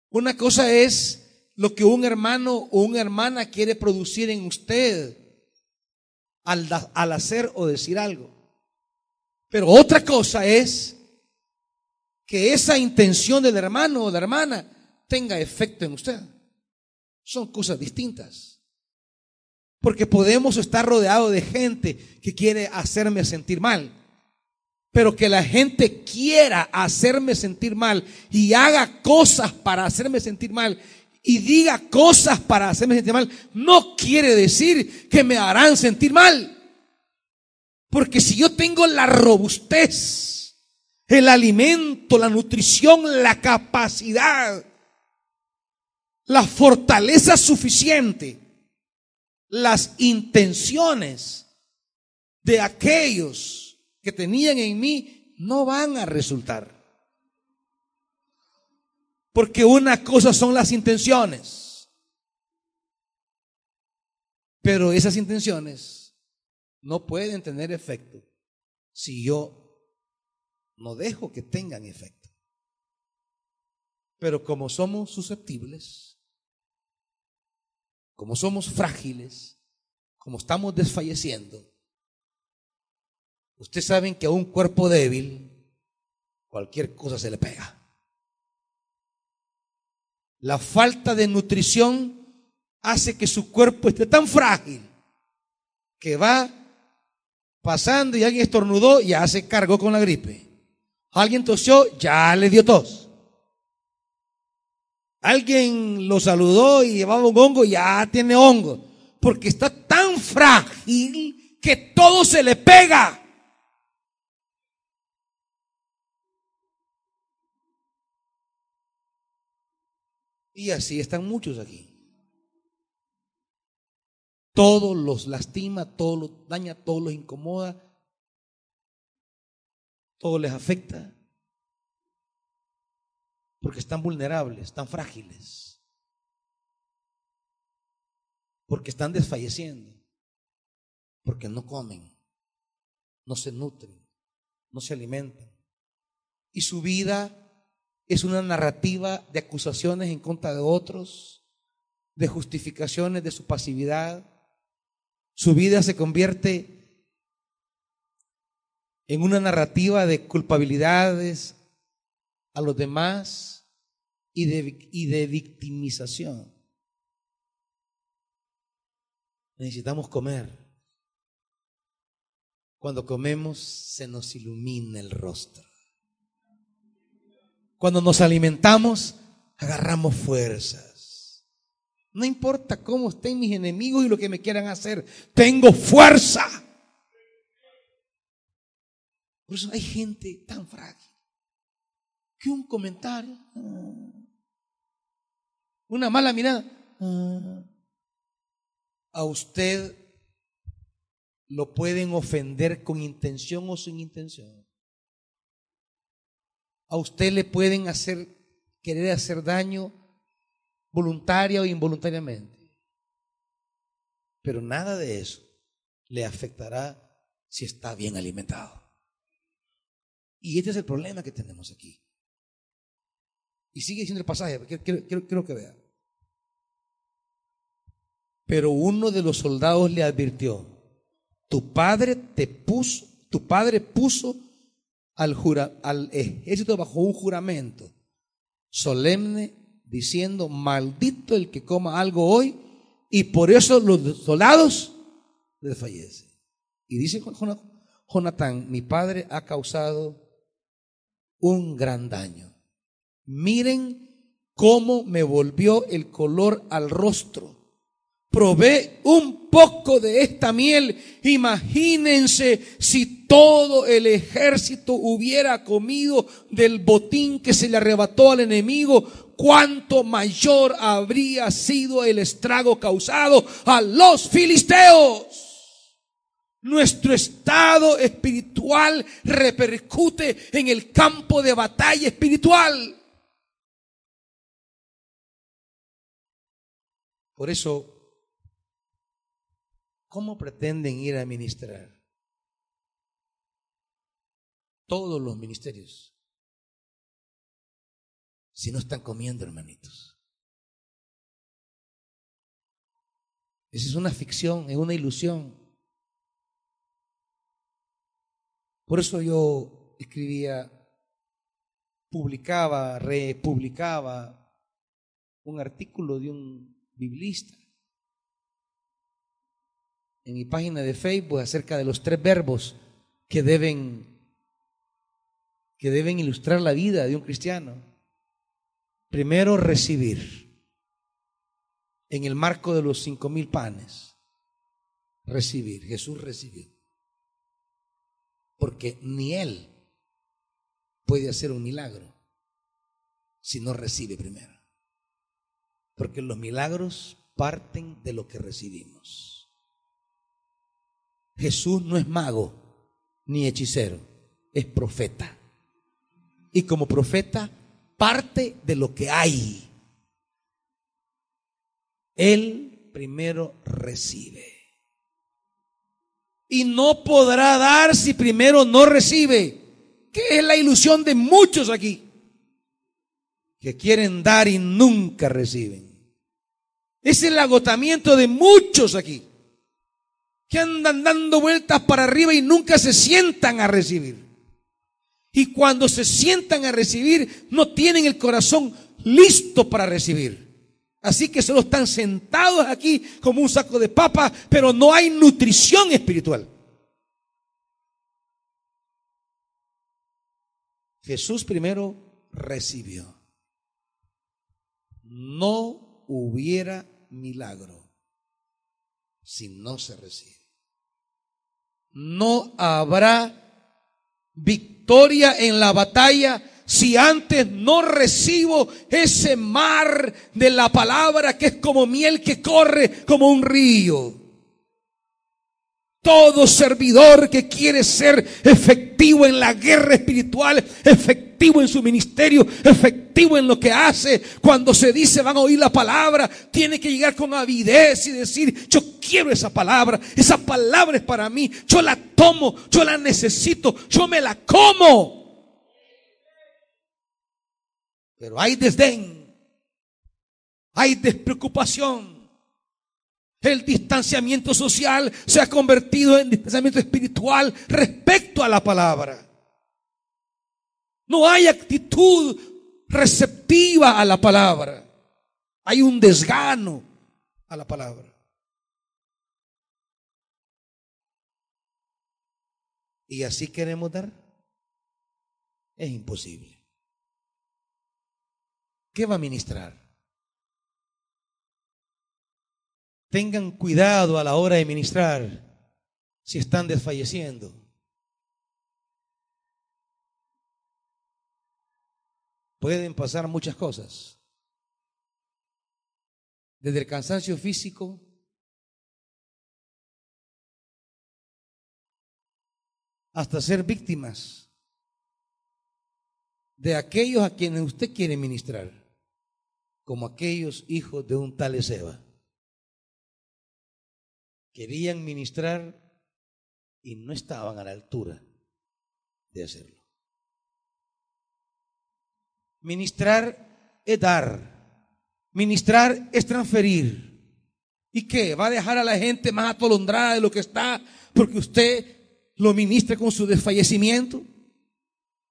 Speaker 1: una cosa es lo que un hermano o una hermana quiere producir en usted al, al hacer o decir algo. Pero otra cosa es que esa intención del hermano o la hermana tenga efecto en usted. Son cosas distintas. Porque podemos estar rodeados de gente que quiere hacerme sentir mal. Pero que la gente quiera hacerme sentir mal y haga cosas para hacerme sentir mal y diga cosas para hacerme sentir mal, no quiere decir que me harán sentir mal. Porque si yo tengo la robustez el alimento, la nutrición, la capacidad, la fortaleza suficiente, las intenciones de aquellos que tenían en mí no van a resultar. Porque una cosa son las intenciones, pero esas intenciones no pueden tener efecto si yo no dejo que tengan efecto. Pero como somos susceptibles, como somos frágiles, como estamos desfalleciendo, ustedes saben que a un cuerpo débil cualquier cosa se le pega. La falta de nutrición hace que su cuerpo esté tan frágil que va pasando y alguien estornudó y ya se cargó con la gripe. Alguien tosió, ya le dio tos. Alguien lo saludó y llevaba un hongo, ya tiene hongo. Porque está tan frágil que todo se le pega. Y así están muchos aquí. Todo los lastima, todo los daña, todo los incomoda todo les afecta. Porque están vulnerables, están frágiles. porque están desfalleciendo, porque no comen, no se nutren, no se alimentan. Y su vida es una narrativa de acusaciones en contra de otros, de justificaciones de su pasividad. Su vida se convierte en una narrativa de culpabilidades a los demás y de, victimización. Necesitamos comer. Cuando comemos se nos ilumina el rostro. Cuando nos alimentamos, agarramos fuerzas. No importa cómo estén mis enemigos y lo que me quieran hacer, tengo fuerza. Por eso hay gente tan frágil que un comentario, ah, una mala mirada, ah, a usted lo pueden ofender con intención o sin intención. A usted le pueden hacer, querer hacer daño voluntaria o involuntariamente. Pero nada de eso le afectará si está bien alimentado. Y este es el problema que tenemos aquí. Y sigue diciendo el pasaje, quiero, que vea. Pero uno de los soldados le advirtió, tu padre te puso, tu padre puso al, al ejército bajo un juramento solemne diciendo, maldito el que coma algo hoy, y por eso los soldados desfallecen. Y dice Jonatán, mi padre ha causado un gran daño. Miren cómo me volvió el color al rostro probé un poco de esta miel. Imagínense si todo el ejército hubiera comido del botín que se le arrebató al enemigo, cuánto mayor habría sido el estrago causado a los filisteos. Nuestro estado espiritual repercute en el campo de batalla espiritual. Por eso ¿cómo pretenden ir a ministrar? Todos los ministerios. Si no están comiendo, hermanitos. Esa es una ficción, es una ilusión. Por eso yo escribía, publicaba, republicaba un artículo de un biblista en mi página de Facebook acerca de los tres verbos que deben, que deben ilustrar la vida de un cristiano. Primero, recibir. En el marco de los cinco mil panes. Recibir. Jesús recibió. Porque ni Él puede hacer un milagro si no recibe primero. Porque los milagros parten de lo que recibimos. Jesús no es mago ni hechicero, es profeta. Y como profeta parte de lo que hay. Él primero recibe. Y no podrá dar si primero no recibe. Que es la ilusión de muchos aquí. Que quieren dar y nunca reciben. Es el agotamiento de muchos aquí que andan dando vueltas para arriba y nunca se sientan a recibir. Y cuando se sientan a recibir, no tienen el corazón listo para recibir. Así que solo están sentados aquí como un saco de papa, pero no hay nutrición espiritual. Jesús primero recibió. No hubiera milagro si no se recibe no habrá victoria en la batalla si antes no recibo ese mar de la palabra que es como miel que corre como un río. Todo servidor que quiere ser efectivo en la guerra espiritual, efectivo en su ministerio, efectivo en lo que hace, cuando se dice van a oír la palabra, tiene que llegar con avidez y decir, yo quiero esa palabra, esa palabra es para mí, yo la tomo, yo la necesito, yo me la como. Pero hay desdén, hay despreocupación el distanciamiento social se ha convertido en distanciamiento espiritual respecto a la palabra. No hay actitud receptiva a la palabra. Hay un desgano a la palabra. ¿Y así queremos dar? Es imposible. ¿Qué va a ministrar? Tengan cuidado a la hora de ministrar si están desfalleciendo. Pueden pasar muchas cosas. Desde el cansancio físico hasta ser víctimas de aquellos a quienes usted quiere ministrar, como aquellos hijos de un tal Ezeba querían ministrar y no estaban a la altura de hacerlo. Ministrar es dar. Ministrar es transferir. ¿Y qué? ¿Va a dejar a la gente más atolondrada de lo que está porque usted lo ministra con su desfallecimiento?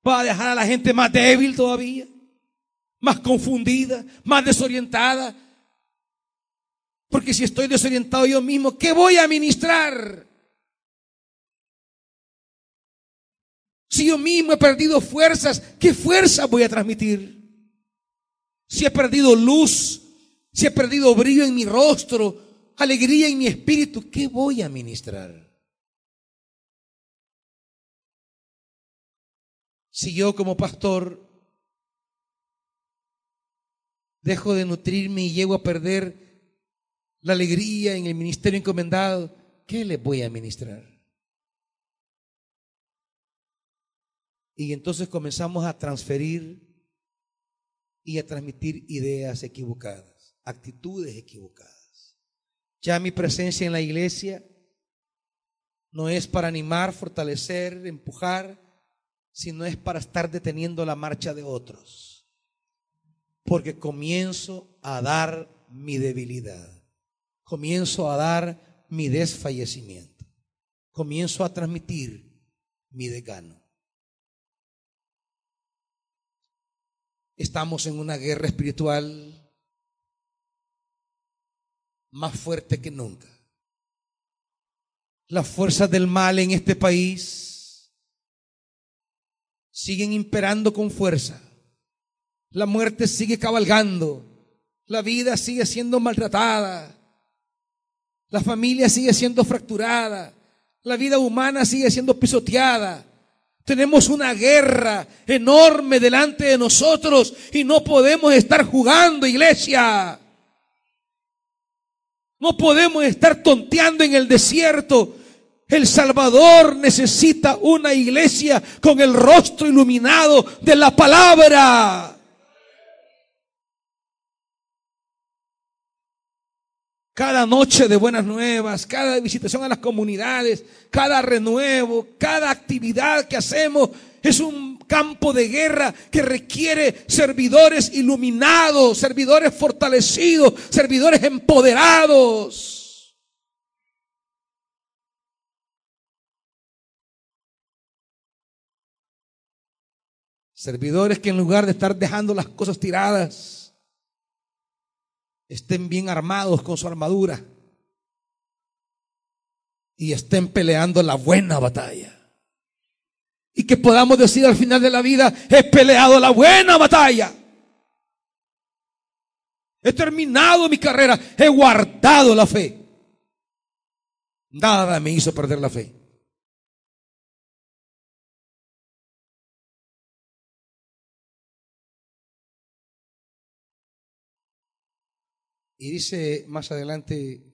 Speaker 1: ¿Va a dejar a la gente más débil todavía? ¿Más confundida? ¿Más desorientada? Porque si estoy desorientado yo mismo, ¿qué voy a ministrar? Si yo mismo he perdido fuerzas, ¿qué fuerza voy a transmitir? Si he perdido luz, si he perdido brillo en mi rostro, alegría en mi espíritu, ¿qué voy a ministrar? Si yo como pastor dejo de nutrirme y llego a perder la alegría en el ministerio encomendado, ¿qué le voy a ministrar? Y entonces comenzamos a transferir y a transmitir ideas equivocadas, actitudes equivocadas. Ya mi presencia en la iglesia no es para animar, fortalecer, empujar, sino es para estar deteniendo la marcha de otros. Porque comienzo a dar mi debilidad comienzo a dar mi desfallecimiento. Comienzo a transmitir mi decano. Estamos en una guerra espiritual más fuerte que nunca. Las fuerzas del mal en este país siguen imperando con fuerza. La muerte sigue cabalgando. La vida sigue siendo maltratada. La familia sigue siendo fracturada. La vida humana sigue siendo pisoteada. Tenemos una guerra enorme delante de nosotros y no podemos estar jugando, iglesia. No podemos estar tonteando en el desierto. El Salvador necesita una iglesia con el rostro iluminado de la palabra. Cada noche de buenas nuevas, cada visitación a las comunidades, cada renuevo, cada actividad que hacemos es un campo de guerra que requiere servidores iluminados, servidores fortalecidos, servidores empoderados. Servidores que en lugar de estar dejando las cosas tiradas, estén bien armados con su armadura y estén peleando la buena batalla. Y que podamos decir al final de la vida, he peleado la buena batalla. He terminado mi carrera, he guardado la fe. Nada me hizo perder la fe. Y dice más adelante,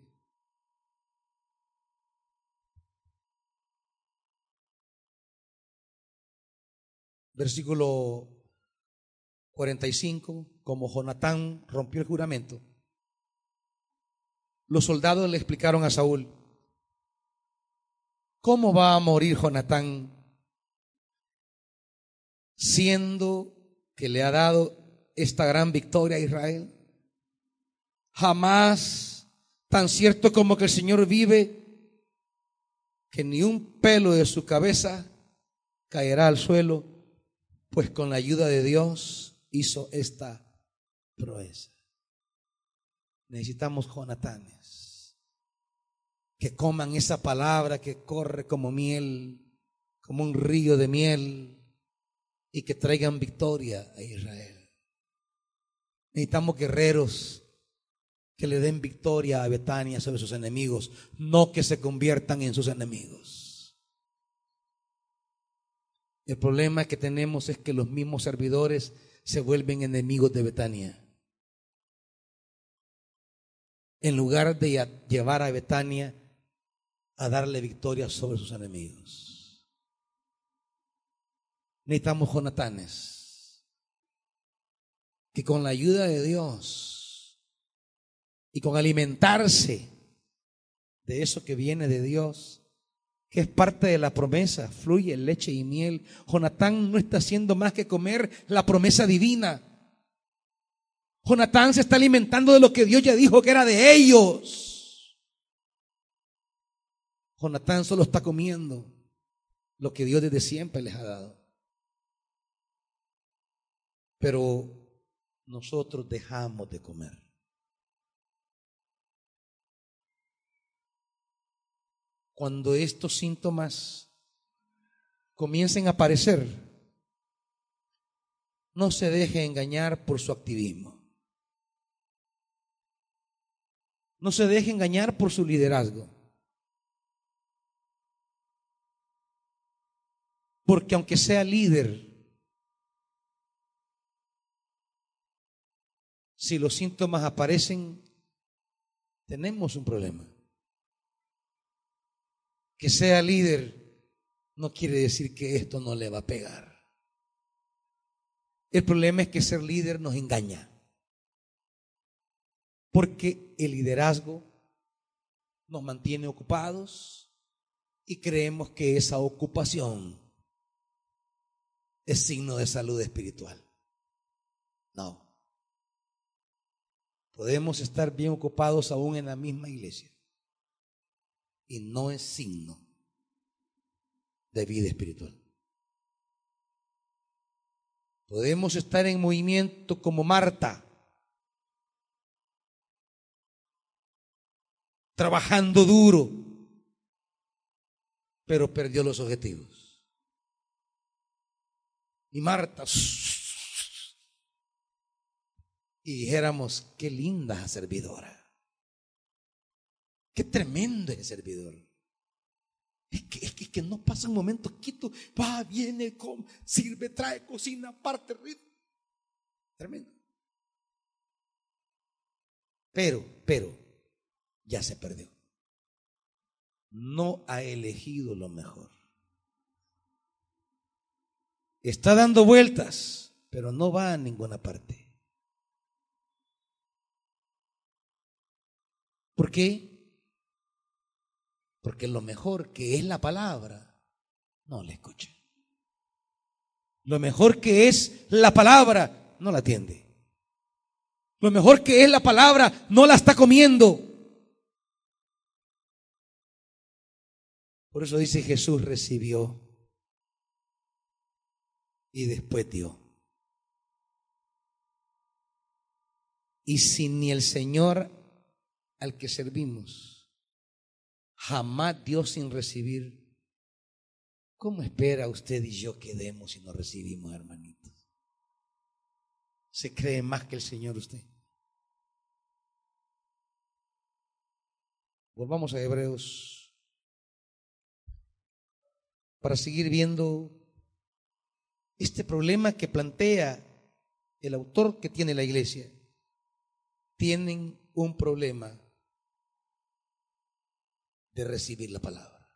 Speaker 1: versículo 45, como Jonatán rompió el juramento, los soldados le explicaron a Saúl, ¿cómo va a morir Jonatán siendo que le ha dado esta gran victoria a Israel? Jamás, tan cierto como que el Señor vive, que ni un pelo de su cabeza caerá al suelo, pues con la ayuda de Dios hizo esta proeza. Necesitamos Jonatanes que coman esa palabra que corre como miel, como un río de miel, y que traigan victoria a Israel. Necesitamos guerreros que le den victoria a Betania sobre sus enemigos, no que se conviertan en sus enemigos. El problema que tenemos es que los mismos servidores se vuelven enemigos de Betania. En lugar de llevar a Betania a darle victoria sobre sus enemigos. Necesitamos Jonatanes que con la ayuda de Dios y con alimentarse de eso que viene de Dios, que es parte de la promesa, fluye leche y miel. Jonatán no está haciendo más que comer la promesa divina. Jonatán se está alimentando de lo que Dios ya dijo que era de ellos. Jonatán solo está comiendo lo que Dios desde siempre les ha dado. Pero nosotros dejamos de comer. Cuando estos síntomas comiencen a aparecer, no se deje engañar por su activismo. No se deje engañar por su liderazgo. Porque aunque sea líder, si los síntomas aparecen, tenemos un problema que sea líder no quiere decir que esto no le va a pegar. El problema es que ser líder nos engaña. Porque el liderazgo nos mantiene ocupados y creemos que esa ocupación es signo de salud espiritual. No. Podemos estar bien ocupados aún en la misma iglesia y no es signo de vida espiritual. Podemos estar en movimiento como Marta, trabajando duro, pero perdió los objetivos. Y Marta, y dijéramos, qué linda servidora. Qué tremendo es servidor. Es que, es que, no pasa un momento quito, va, viene, come, sirve, trae, cocina, parte, ritmo. Tremendo. Pero, pero, ya se perdió. No ha elegido lo mejor. Está dando vueltas, pero no va a ninguna parte. ¿Por qué? Porque lo mejor que es la palabra, no la escucha. Lo mejor que es la palabra, no la atiende. Lo mejor que es la palabra, no la está comiendo. Por eso dice Jesús recibió y después dio. Y si ni el Señor al que servimos jamás dio sin recibir. ¿Cómo espera usted y yo que demos si no recibimos, hermanitos? ¿Se cree más que el Señor usted? Volvamos a Hebreos para seguir viendo este problema que plantea el autor que tiene la iglesia. Tienen un problema de recibir la palabra.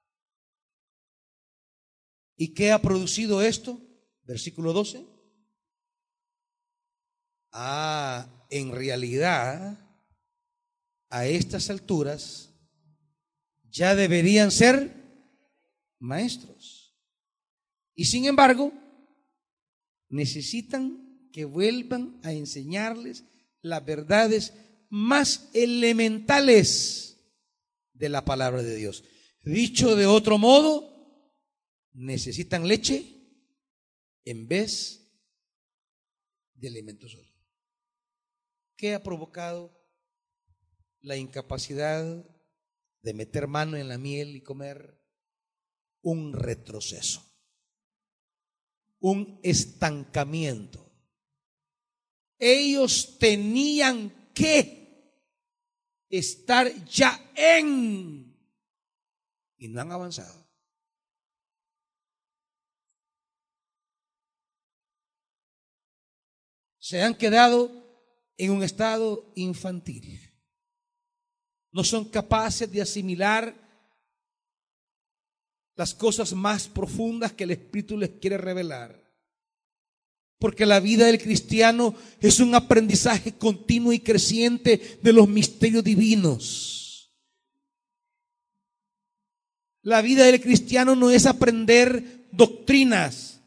Speaker 1: ¿Y qué ha producido esto? versículo 12. Ah, en realidad, a estas alturas, ya deberían ser maestros. Y sin embargo, necesitan que vuelvan a enseñarles las verdades más elementales de la palabra de Dios. Dicho de otro modo, necesitan leche en vez de alimento sólido. ¿Qué ha provocado la incapacidad de meter mano en la miel y comer? Un retroceso, un estancamiento. Ellos tenían que estar ya en y no han avanzado. Se han quedado en un estado infantil. No son capaces de asimilar las cosas más profundas que el Espíritu les quiere revelar. Porque la vida del cristiano es un aprendizaje continuo y creciente de los misterios divinos. La vida del cristiano no es aprender doctrinas.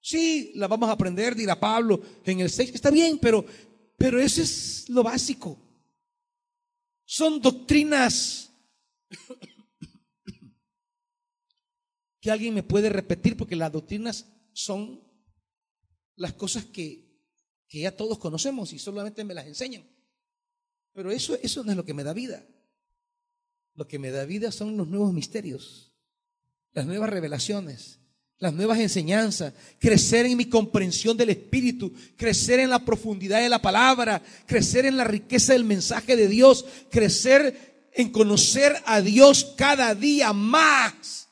Speaker 1: Sí, la vamos a aprender, dirá Pablo en el 6. Está bien, pero pero eso es lo básico. Son doctrinas que alguien me puede repetir porque las doctrinas son las cosas que, que ya todos conocemos y solamente me las enseñan. Pero eso, eso no es lo que me da vida. Lo que me da vida son los nuevos misterios, las nuevas revelaciones, las nuevas enseñanzas, crecer en mi comprensión del Espíritu, crecer en la profundidad de la palabra, crecer en la riqueza del mensaje de Dios, crecer en conocer a Dios cada día más.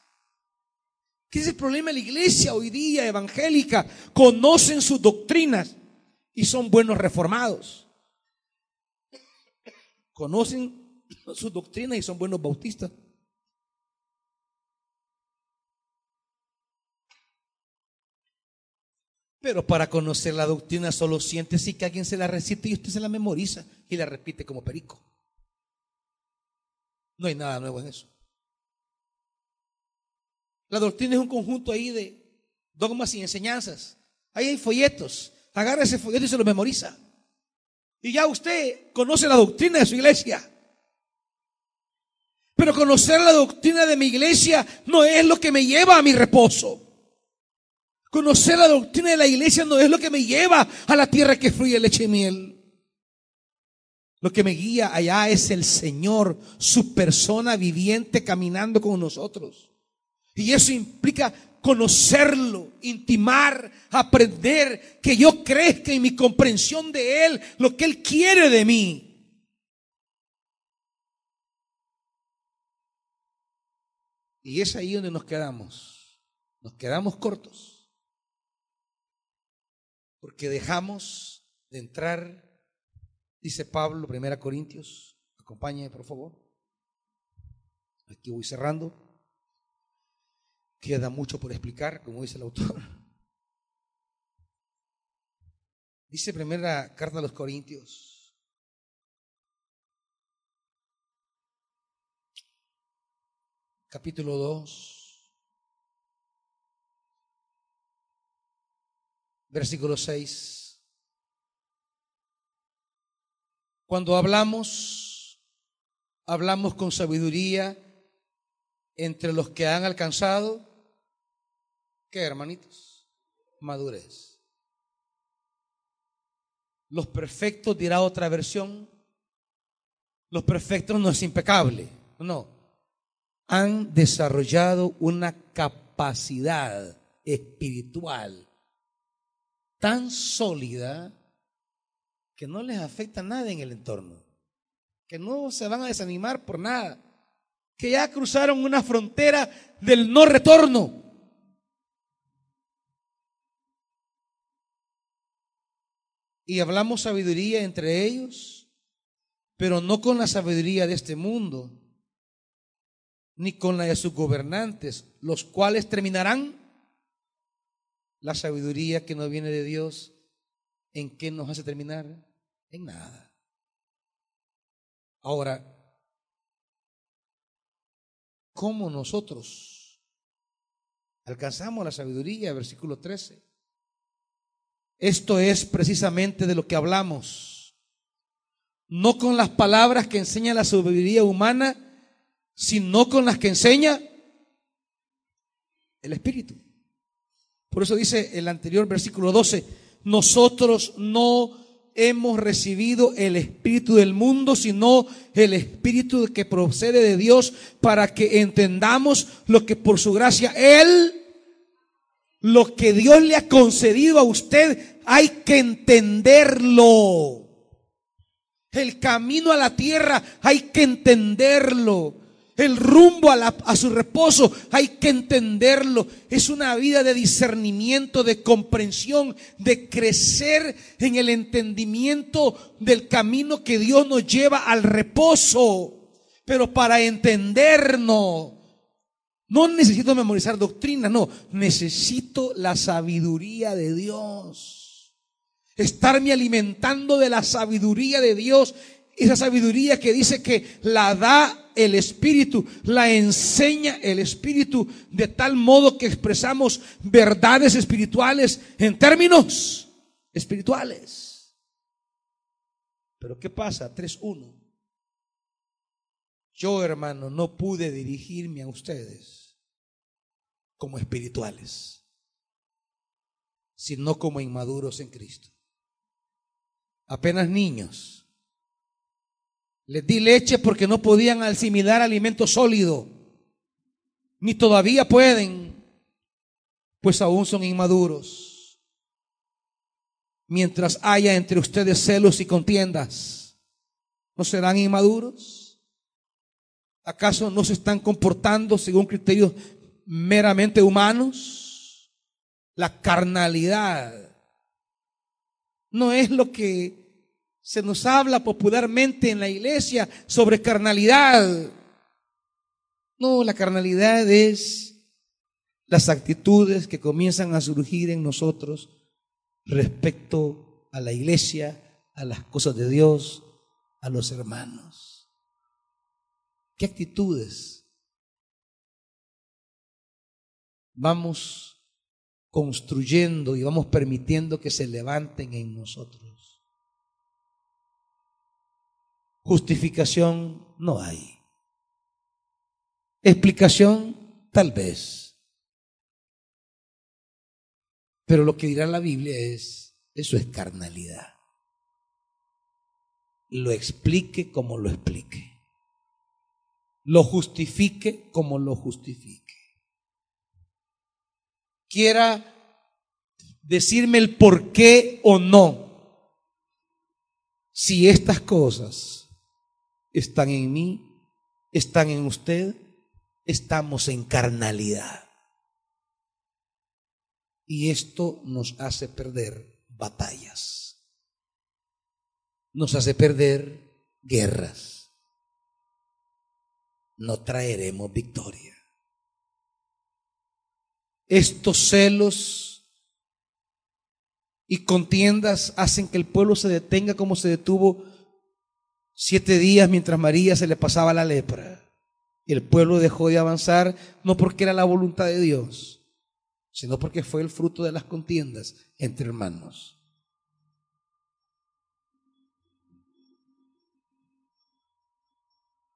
Speaker 1: ¿Qué es el problema de la iglesia hoy día evangélica? Conocen sus doctrinas y son buenos reformados. Conocen sus doctrinas y son buenos bautistas. Pero para conocer la doctrina solo siente si que alguien se la recite y usted se la memoriza y la repite como perico. No hay nada nuevo en eso. La doctrina es un conjunto ahí de dogmas y enseñanzas. Ahí hay folletos. Agarra ese folleto y se lo memoriza. Y ya usted conoce la doctrina de su iglesia. Pero conocer la doctrina de mi iglesia no es lo que me lleva a mi reposo. Conocer la doctrina de la iglesia no es lo que me lleva a la tierra que fluye leche y miel. Lo que me guía allá es el Señor, su persona viviente caminando con nosotros. Y eso implica conocerlo, intimar, aprender, que yo crezca en mi comprensión de Él, lo que Él quiere de mí. Y es ahí donde nos quedamos. Nos quedamos cortos. Porque dejamos de entrar, dice Pablo, 1 Corintios, acompáñame por favor. Aquí voy cerrando. Queda mucho por explicar, como dice el autor. Dice primera carta a los Corintios. Capítulo 2. versículo 6. Cuando hablamos, hablamos con sabiduría entre los que han alcanzado, ¿qué hermanitos? Madurez. Los perfectos, dirá otra versión, los perfectos no es impecable, no. Han desarrollado una capacidad espiritual tan sólida que no les afecta nada en el entorno, que no se van a desanimar por nada, que ya cruzaron una frontera del no retorno. Y hablamos sabiduría entre ellos, pero no con la sabiduría de este mundo, ni con la de sus gobernantes, los cuales terminarán la sabiduría que no viene de Dios, ¿en qué nos hace terminar? En nada. Ahora, ¿cómo nosotros alcanzamos la sabiduría? Versículo 13. Esto es precisamente de lo que hablamos. No con las palabras que enseña la sabiduría humana, sino con las que enseña el Espíritu. Por eso dice el anterior versículo 12, nosotros no hemos recibido el Espíritu del mundo, sino el Espíritu que procede de Dios para que entendamos lo que por su gracia Él, lo que Dios le ha concedido a usted hay que entenderlo. El camino a la tierra hay que entenderlo. El rumbo a, a, su reposo hay que entenderlo. Es una vida de discernimiento, de comprensión, de crecer en el entendimiento del camino que Dios nos lleva al reposo. Pero para entendernos, no necesito memorizar doctrina, no, necesito la sabiduría de Dios estarme alimentando de la sabiduría de Dios, esa sabiduría que dice que la da el Espíritu, la enseña el Espíritu, de tal modo que expresamos verdades espirituales en términos espirituales. Pero ¿qué pasa? 3.1. Yo, hermano, no pude dirigirme a ustedes como espirituales, sino como inmaduros en Cristo apenas niños. Les di leche porque no podían asimilar alimento sólido, ni todavía pueden, pues aún son inmaduros. Mientras haya entre ustedes celos y contiendas, ¿no serán inmaduros? ¿Acaso no se están comportando según criterios meramente humanos? La carnalidad no es lo que se nos habla popularmente en la iglesia sobre carnalidad. No, la carnalidad es las actitudes que comienzan a surgir en nosotros respecto a la iglesia, a las cosas de Dios, a los hermanos. ¿Qué actitudes vamos construyendo y vamos permitiendo que se levanten en nosotros? Justificación no hay. Explicación tal vez. Pero lo que dirá la Biblia es, eso es carnalidad. Lo explique como lo explique. Lo justifique como lo justifique. Quiera decirme el por qué o no. Si estas cosas están en mí, están en usted, estamos en carnalidad. Y esto nos hace perder batallas, nos hace perder guerras. No traeremos victoria. Estos celos y contiendas hacen que el pueblo se detenga como se detuvo siete días mientras María se le pasaba la lepra. Y el pueblo dejó de avanzar no porque era la voluntad de Dios, sino porque fue el fruto de las contiendas entre hermanos.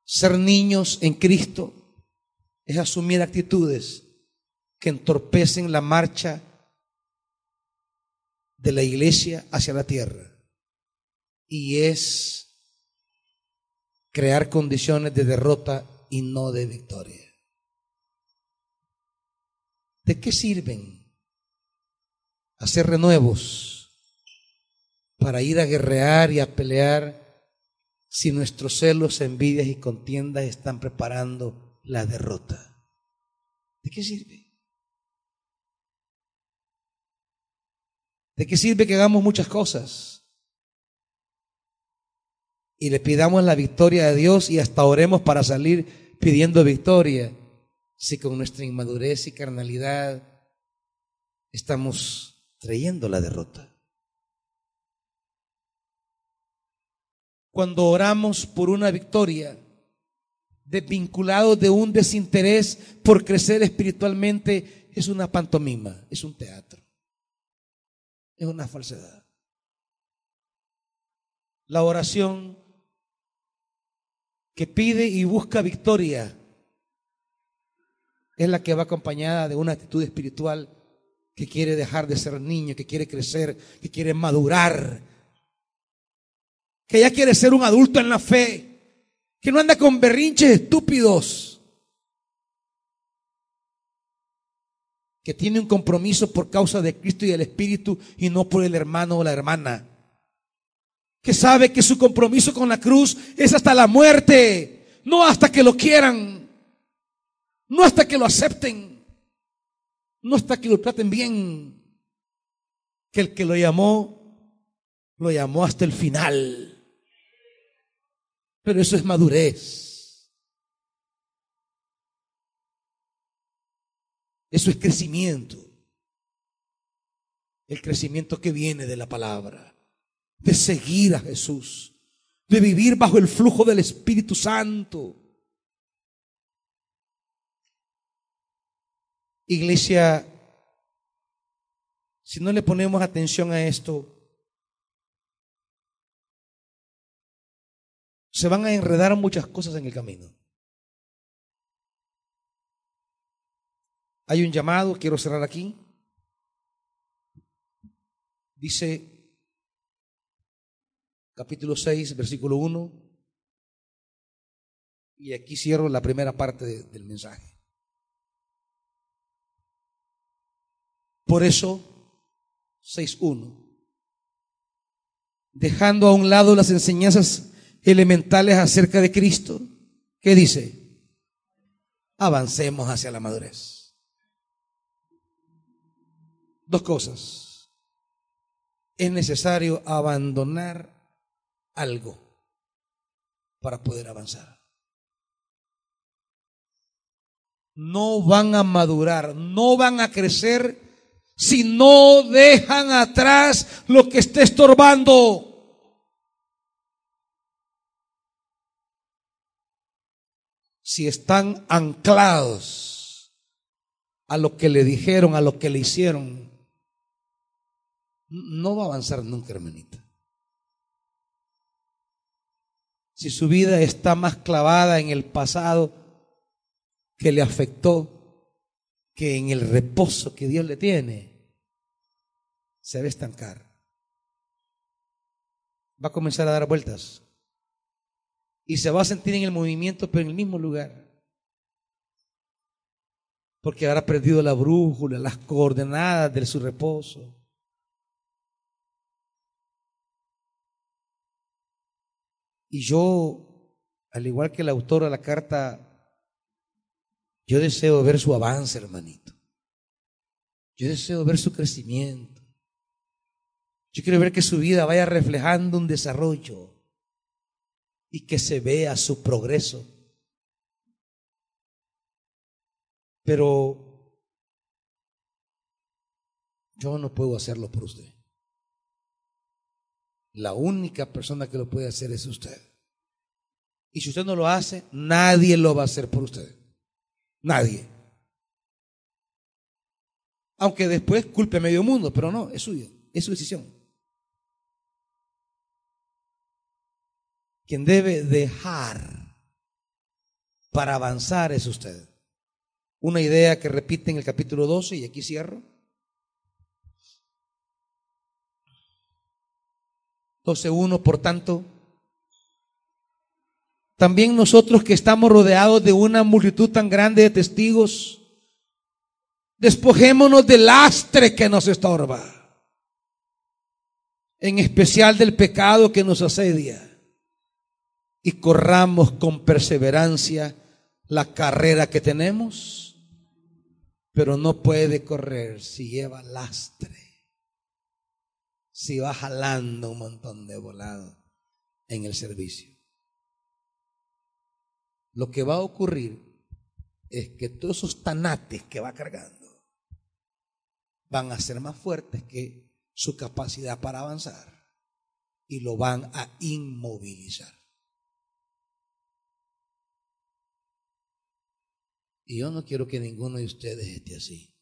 Speaker 1: Ser niños en Cristo es asumir actitudes que entorpecen la marcha de la iglesia hacia la tierra. Y es crear condiciones de derrota y no de victoria. ¿De qué sirven hacer renuevos para ir a guerrear y a pelear si nuestros celos, envidias y contiendas están preparando la derrota? ¿De qué sirve? ¿De qué sirve que hagamos muchas cosas? y le pidamos la victoria de Dios y hasta oremos para salir pidiendo victoria, si con nuestra inmadurez y carnalidad estamos trayendo la derrota. Cuando oramos por una victoria, desvinculados de un desinterés por crecer espiritualmente, es una pantomima, es un teatro, es una falsedad. La oración que pide y busca victoria es la que va acompañada de una actitud espiritual que quiere dejar de ser niño, que quiere crecer, que quiere madurar, que ya quiere ser un adulto en la fe que no anda con berrinches estúpidos, que tiene un compromiso por causa de Cristo y el Espíritu y no por el hermano o la hermana, que sabe que su compromiso con la cruz es hasta la muerte, no hasta que lo quieran, no hasta que lo acepten, no hasta que lo traten bien, que el que lo llamó, lo llamó hasta el final. Pero eso es madurez. Eso es crecimiento. El crecimiento que viene de la palabra. De seguir a Jesús. De vivir bajo el flujo del Espíritu Santo. Iglesia, si no le ponemos atención a esto, se van a enredar muchas cosas en el camino. Hay un llamado, quiero cerrar aquí. Dice capítulo 6, versículo 1. Y aquí cierro la primera parte del mensaje. Por eso, 6.1. Dejando a un lado las enseñanzas elementales acerca de Cristo. ¿Qué dice? Avancemos hacia la madurez. Dos cosas. Es necesario abandonar algo para poder avanzar. No van a madurar, no van a crecer si no dejan atrás lo que esté estorbando. si están anclados a lo que le dijeron, a lo que le hicieron, no va a avanzar nunca, hermanita. Si su vida está más clavada en el pasado que le afectó que en el reposo que Dios le tiene, se va a estancar. Va a comenzar a dar vueltas y se va a sentir en el movimiento, pero en el mismo lugar. Porque habrá perdido la brújula, las coordenadas de su reposo. Y yo, al igual que el autor de la carta, yo deseo ver su avance, hermanito. Yo deseo ver su crecimiento. Yo quiero ver que su vida vaya reflejando un desarrollo y que se vea su progreso. Pero yo no puedo hacerlo por usted. La única persona que lo puede hacer es usted. Y si usted no lo hace, nadie lo va a hacer por usted. Nadie. Aunque después culpe a medio mundo, pero no, es suyo, es su decisión. Quien debe dejar para avanzar es usted. Una idea que repite en el capítulo 12 y aquí cierro. 12.1, por tanto, también nosotros que estamos rodeados de una multitud tan grande de testigos, despojémonos del lastre que nos estorba, en especial del pecado que nos asedia y corramos con perseverancia la carrera que tenemos, pero no puede correr si lleva lastre, si va jalando un montón de volado en el servicio. Lo que va a ocurrir es que todos esos tanates que va cargando van a ser más fuertes que su capacidad para avanzar y lo van a inmovilizar. Y yo no quiero que ninguno de ustedes esté así.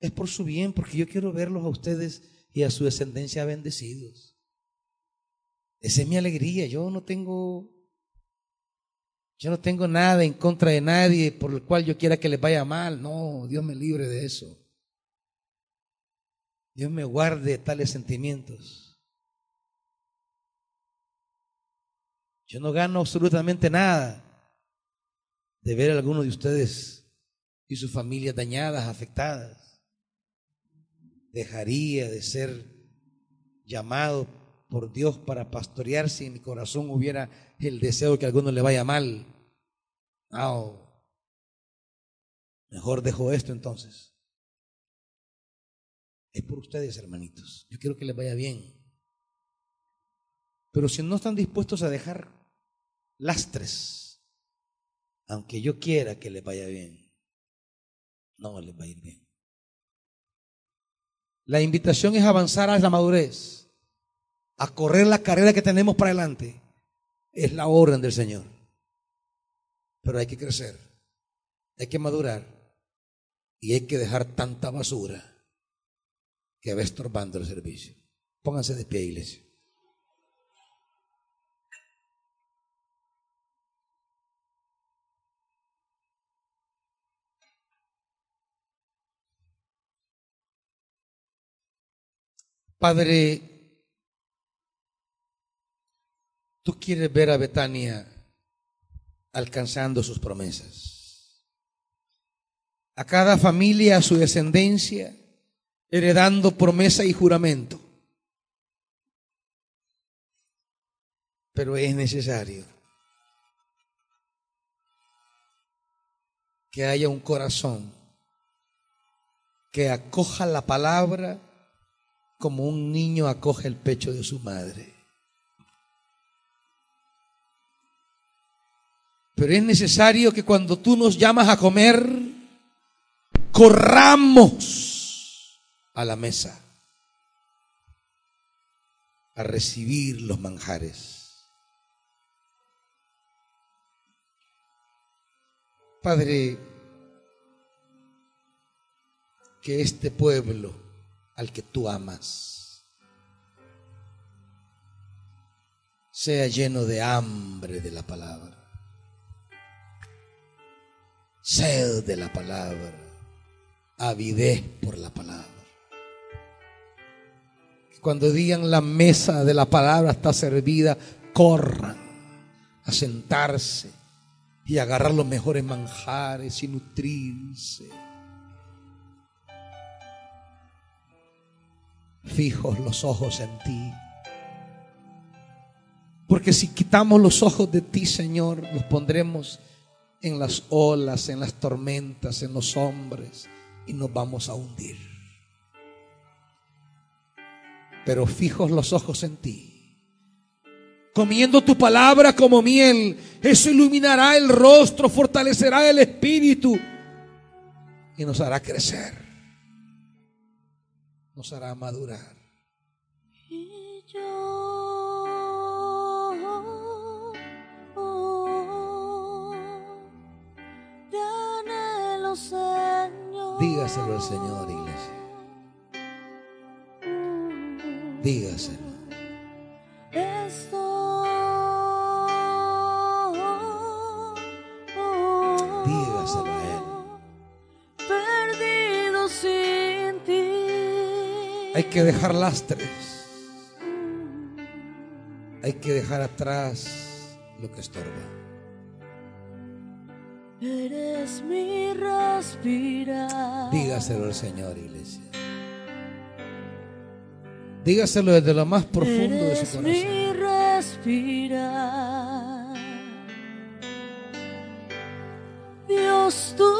Speaker 1: Es por su bien, porque yo quiero verlos a ustedes y a su descendencia bendecidos. Esa es mi alegría. Yo no tengo, yo no tengo nada en contra de nadie por el cual yo quiera que les vaya mal. No, Dios me libre de eso. Dios me guarde tales sentimientos. Yo no gano absolutamente nada de ver a algunos de ustedes y sus familias dañadas, afectadas. Dejaría de ser llamado por Dios para pastorear si en mi corazón hubiera el deseo de que a alguno le vaya mal. No. Mejor dejo esto entonces. Es por ustedes, hermanitos. Yo quiero que les vaya bien. Pero si no están dispuestos a dejar lastres, aunque yo quiera que le vaya bien, no les va a ir bien. La invitación es avanzar a la madurez, a correr la carrera que tenemos para adelante. Es la orden del Señor. Pero hay que crecer, hay que madurar y hay que dejar tanta basura que va estorbando el servicio. Pónganse de pie, iglesia. Padre, tú quieres ver a Betania alcanzando sus promesas. A cada familia, a su descendencia, heredando promesa y juramento. Pero es necesario que haya un corazón que acoja la palabra como un niño acoge el pecho de su madre. Pero es necesario que cuando tú nos llamas a comer, corramos a la mesa a recibir los manjares. Padre, que este pueblo al que tú amas. Sea lleno de hambre de la palabra, sed de la palabra, avidez por la palabra. cuando digan la mesa de la palabra está servida, corran a sentarse y agarrar los mejores manjares y nutrirse fijos los ojos en ti. Porque si quitamos los ojos de ti, Señor, los pondremos en las olas, en las tormentas, en los hombres y nos vamos a hundir. Pero fijos los ojos en ti. Comiendo tu palabra como miel, eso iluminará el rostro, fortalecerá el espíritu y nos hará crecer nos madurar. Y yo, Señor. Dígaselo al Señor, iglesia. Dígaselo. Que dejar lastres. Hay que dejar atrás lo que estorba.
Speaker 2: Eres mi respirar.
Speaker 1: Dígaselo al Señor, iglesia. Dígaselo desde lo más profundo de su corazón.
Speaker 2: Mi respirar. Dios, tu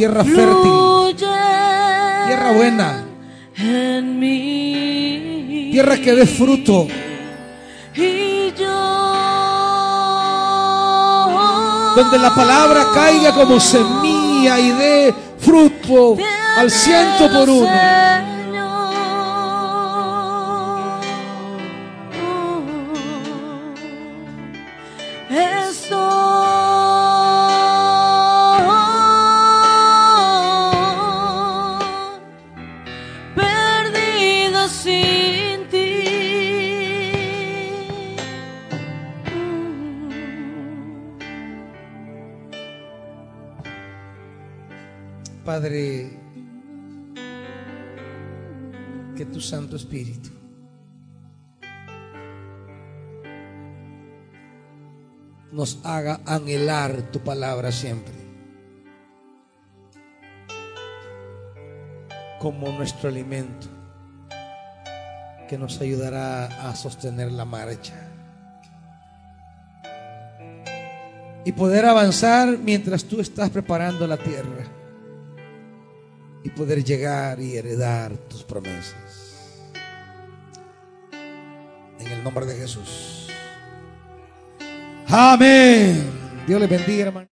Speaker 2: tierra fértil, tierra buena, tierra que dé fruto. Donde la palabra caiga como semilla y dé fruto al ciento por uno. Espíritu. Nos haga anhelar tu palabra siempre. Como nuestro alimento que nos ayudará a sostener la marcha. Y poder avanzar mientras tú estás preparando la tierra. Y poder llegar y heredar tus promesas. En el nombre de Jesús. Amén. Dios les bendiga, hermano.